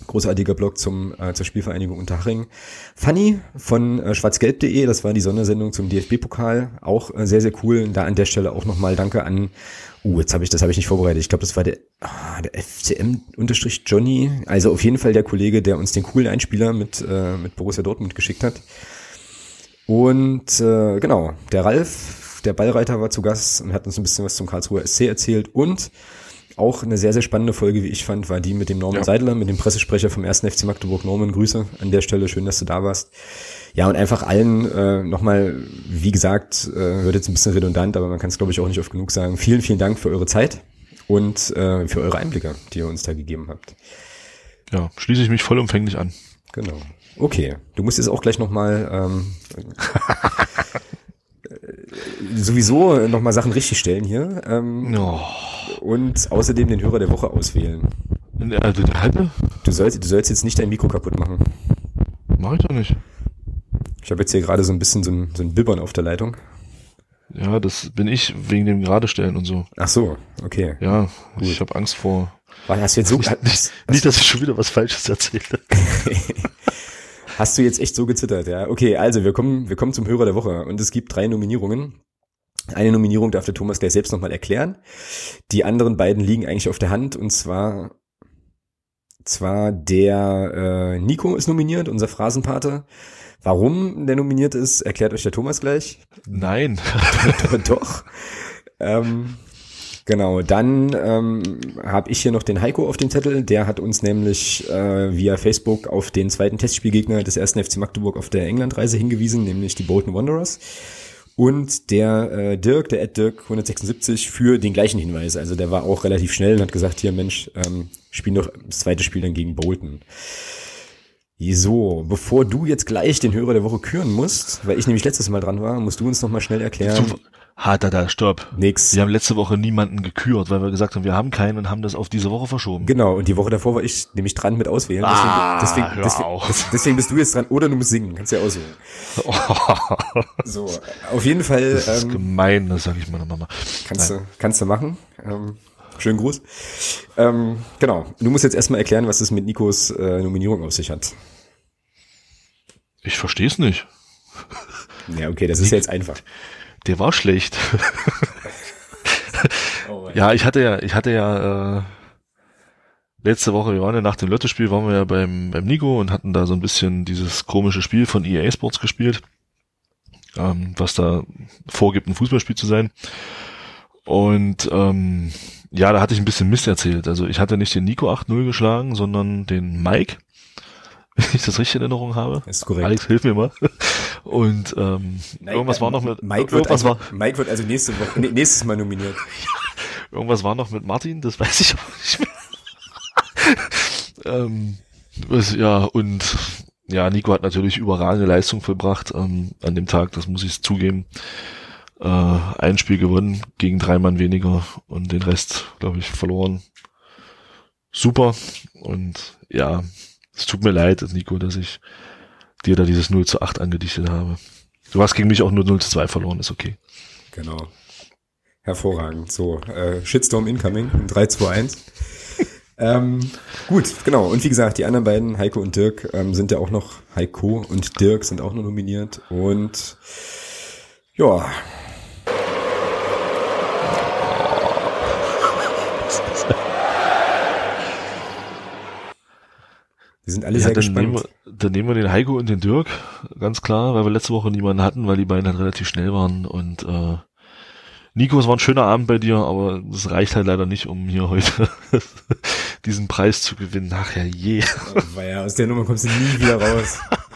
großartiger Blog zum, äh, zur Spielvereinigung Unterhaching. Fanny von äh, schwarzgelb.de, das war die Sondersendung zum DFB-Pokal, auch äh, sehr, sehr cool. Da an der Stelle auch nochmal Danke an Uh, jetzt habe ich das habe ich nicht vorbereitet. Ich glaube, das war der, ah, der FCM-Johnny. Also auf jeden Fall der Kollege, der uns den coolen Einspieler mit, äh, mit Borussia Dortmund geschickt hat. Und äh, genau, der Ralf, der Ballreiter, war zu Gast und hat uns ein bisschen was zum Karlsruher SC erzählt. Und auch eine sehr, sehr spannende Folge, wie ich fand, war die mit dem Norman ja. Seidler, mit dem Pressesprecher vom 1. FC Magdeburg. Norman, Grüße an der Stelle. Schön, dass du da warst. Ja, und einfach allen äh, nochmal, wie gesagt, äh, wird jetzt ein bisschen redundant, aber man kann es, glaube ich, auch nicht oft genug sagen. Vielen, vielen Dank für eure Zeit und äh, für eure Einblicke, die ihr uns da gegeben habt. Ja, schließe ich mich vollumfänglich an. Genau. Okay, du musst jetzt auch gleich nochmal ähm, sowieso nochmal Sachen richtig stellen hier. Ähm, oh. Und außerdem den Hörer der Woche auswählen. Also der halbe? Du sollst, du sollst jetzt nicht dein Mikro kaputt machen. Mach ich doch nicht. Ich habe jetzt hier gerade so ein bisschen so ein, so ein Bibbern auf der Leitung. Ja, das bin ich wegen dem Geradestellen und so. Ach so, okay. Ja, Gut. ich habe Angst vor. War das jetzt so? Nicht, nicht, nicht, dass ich schon wieder was Falsches erzähle. Hast du jetzt echt so gezittert, ja? Okay, also wir kommen, wir kommen zum Hörer der Woche und es gibt drei Nominierungen. Eine Nominierung darf der Thomas gleich selbst nochmal erklären. Die anderen beiden liegen eigentlich auf der Hand und zwar, zwar der äh, Nico ist nominiert, unser Phrasenpate. Warum der nominiert ist, erklärt euch der Thomas gleich. Nein. Doch. Ähm, genau, dann ähm, habe ich hier noch den Heiko auf dem Zettel. Der hat uns nämlich äh, via Facebook auf den zweiten Testspielgegner des ersten FC Magdeburg auf der Englandreise hingewiesen, nämlich die Bolton Wanderers. Und der äh, Dirk, der Ed Dirk 176 für den gleichen Hinweis. Also der war auch relativ schnell und hat gesagt, hier Mensch, ähm, spiel doch das zweite Spiel dann gegen Bolton. So, bevor du jetzt gleich den Hörer der Woche küren musst, weil ich nämlich letztes Mal dran war, musst du uns noch mal schnell erklären. Hat er da, stopp. Nix. Wir haben letzte Woche niemanden gekürt, weil wir gesagt haben, wir haben keinen und haben das auf diese Woche verschoben. Genau, und die Woche davor war ich nämlich dran mit auswählen. Ah, deswegen, deswegen, deswegen, deswegen, bist du jetzt dran. Oder du musst singen, kannst ja auswählen. Oh. So, auf jeden Fall. Das ist ähm, gemein, das sag ich meiner Mama. Kannst du, kannst du machen. Ähm, schönen Gruß. Ähm, genau, du musst jetzt erstmal erklären, was es mit Nikos äh, Nominierung auf sich hat. Ich verstehe es nicht. Ja, okay, das ist ja jetzt einfach. Der war schlecht. oh ja, ich hatte ja, ich hatte ja äh, letzte Woche, wir waren ja nach dem Lottospiel, waren wir ja beim, beim Nico und hatten da so ein bisschen dieses komische Spiel von EA Sports gespielt, ähm, was da vorgibt, ein Fußballspiel zu sein. Und ähm, ja, da hatte ich ein bisschen Mist erzählt. Also ich hatte nicht den Nico 8-0 geschlagen, sondern den Mike wenn ich das richtig in Erinnerung habe. Ist korrekt. Alex, hilf mir mal. Und ähm, Nein, irgendwas war noch mit Mike wird, also, war, Mike wird also nächste Woche, nächstes Mal nominiert. irgendwas war noch mit Martin, das weiß ich auch nicht mehr. ähm, was, ja, und ja, Nico hat natürlich überragende Leistung vollbracht ähm, an dem Tag, das muss ich zugeben. Äh, ein Spiel gewonnen gegen drei Mann weniger und den Rest, glaube ich, verloren. Super. Und ja, es tut mir leid, Nico, dass ich dir da dieses 0 zu 8 angedichtet habe. Du hast gegen mich auch nur 0 zu 2 verloren, ist okay. Genau. Hervorragend. So, äh, Shitstorm incoming, 3, 2, 1. ähm, gut, genau. Und wie gesagt, die anderen beiden, Heiko und Dirk, ähm, sind ja auch noch, Heiko und Dirk sind auch noch nominiert. Und ja, Wir sind alle ja, sehr dann gespannt. Nehmen wir, dann nehmen wir den Heiko und den Dirk, ganz klar, weil wir letzte Woche niemanden hatten, weil die beiden halt relativ schnell waren und äh, Nico, es war ein schöner Abend bei dir, aber es reicht halt leider nicht, um hier heute diesen Preis zu gewinnen. Ach ja, je. Weil ja, aus der Nummer kommst du nie wieder raus.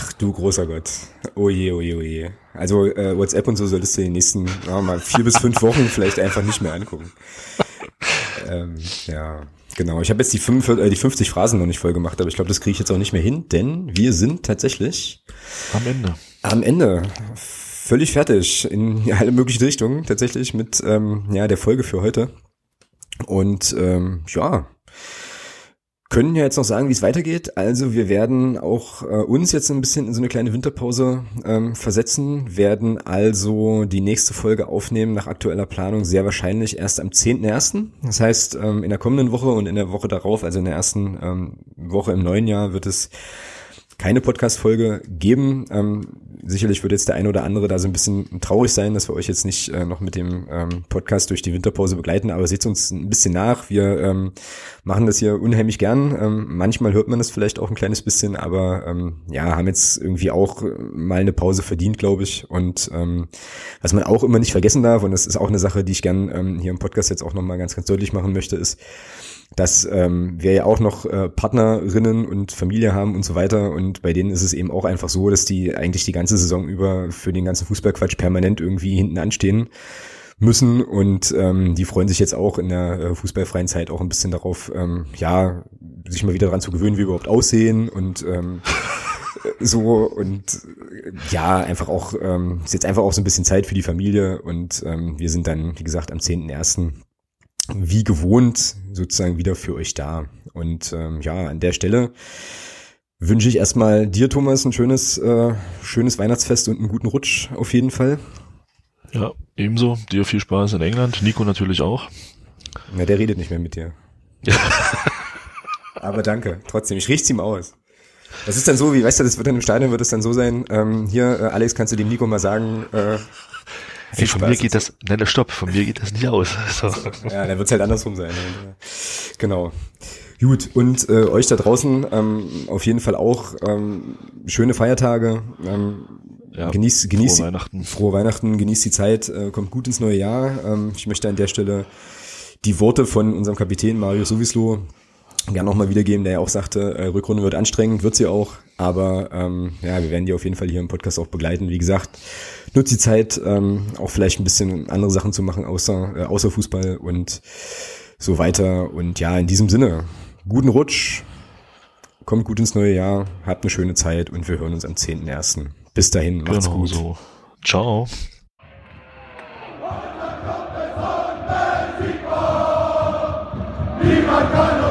Ach du großer Gott. Oje, oje, oje. Also äh, WhatsApp und so solltest du in den nächsten ja, mal vier bis fünf Wochen vielleicht einfach nicht mehr angucken. Ähm, ja, genau. Ich habe jetzt die, 45, äh, die 50 Phrasen noch nicht voll gemacht, aber ich glaube, das kriege ich jetzt auch nicht mehr hin, denn wir sind tatsächlich am Ende. Am Ende. Völlig fertig in alle möglichen Richtungen, tatsächlich mit ähm, ja, der Folge für heute. Und ähm, ja, können ja jetzt noch sagen, wie es weitergeht. Also wir werden auch äh, uns jetzt ein bisschen in so eine kleine Winterpause ähm, versetzen, werden also die nächste Folge aufnehmen nach aktueller Planung sehr wahrscheinlich erst am 10.01. Das heißt, ähm, in der kommenden Woche und in der Woche darauf, also in der ersten ähm, Woche im neuen Jahr, wird es keine Podcast-Folge geben. Ähm, sicherlich wird jetzt der eine oder andere da so ein bisschen traurig sein, dass wir euch jetzt nicht äh, noch mit dem ähm, Podcast durch die Winterpause begleiten, aber seht uns ein bisschen nach. Wir ähm, machen das hier unheimlich gern. Ähm, manchmal hört man das vielleicht auch ein kleines bisschen, aber ähm, ja, haben jetzt irgendwie auch mal eine Pause verdient, glaube ich. Und ähm, was man auch immer nicht vergessen darf, und das ist auch eine Sache, die ich gern ähm, hier im Podcast jetzt auch nochmal ganz, ganz deutlich machen möchte, ist, dass ähm, wir ja auch noch äh, Partnerinnen und Familie haben und so weiter. Und bei denen ist es eben auch einfach so, dass die eigentlich die ganze Saison über für den ganzen Fußballquatsch permanent irgendwie hinten anstehen müssen. Und ähm, die freuen sich jetzt auch in der äh, fußballfreien Zeit auch ein bisschen darauf, ähm, ja, sich mal wieder dran zu gewöhnen, wie wir überhaupt aussehen und ähm, so und ja, einfach auch, ähm, ist jetzt einfach auch so ein bisschen Zeit für die Familie und ähm, wir sind dann, wie gesagt, am 10.01 wie gewohnt sozusagen wieder für euch da. Und ähm, ja, an der Stelle wünsche ich erstmal dir, Thomas, ein schönes, äh, schönes Weihnachtsfest und einen guten Rutsch auf jeden Fall. Ja, ebenso. Dir viel Spaß in England. Nico natürlich auch. Na, der redet nicht mehr mit dir. Ja. Aber danke, trotzdem. Ich richte ihm aus. Das ist dann so, wie, weißt du, das wird dann im Stadion, wird es dann so sein, ähm, hier, äh, Alex, kannst du dem Nico mal sagen, äh, Ey, von mir geht das, nein, stopp, von mir geht das nicht aus. So. Ja, dann wird's halt andersrum sein. Genau. Gut, und äh, euch da draußen ähm, auf jeden Fall auch ähm, schöne Feiertage. Ähm, ja, genießt, genießt frohe Weihnachten. Frohe Weihnachten, genießt die Zeit, äh, kommt gut ins neue Jahr. Ähm, ich möchte an der Stelle die Worte von unserem Kapitän Mario Sowislo gerne nochmal wiedergeben, der ja auch sagte, äh, Rückrunde wird anstrengend, wird sie auch, aber ähm, ja, wir werden die auf jeden Fall hier im Podcast auch begleiten. Wie gesagt, nutzt die Zeit, ähm, auch vielleicht ein bisschen andere Sachen zu machen, außer, äh, außer Fußball und so weiter. Und ja, in diesem Sinne, guten Rutsch, kommt gut ins neue Jahr, habt eine schöne Zeit und wir hören uns am 10.01. Bis dahin, macht's genau gut. So. Ciao. Niemand kann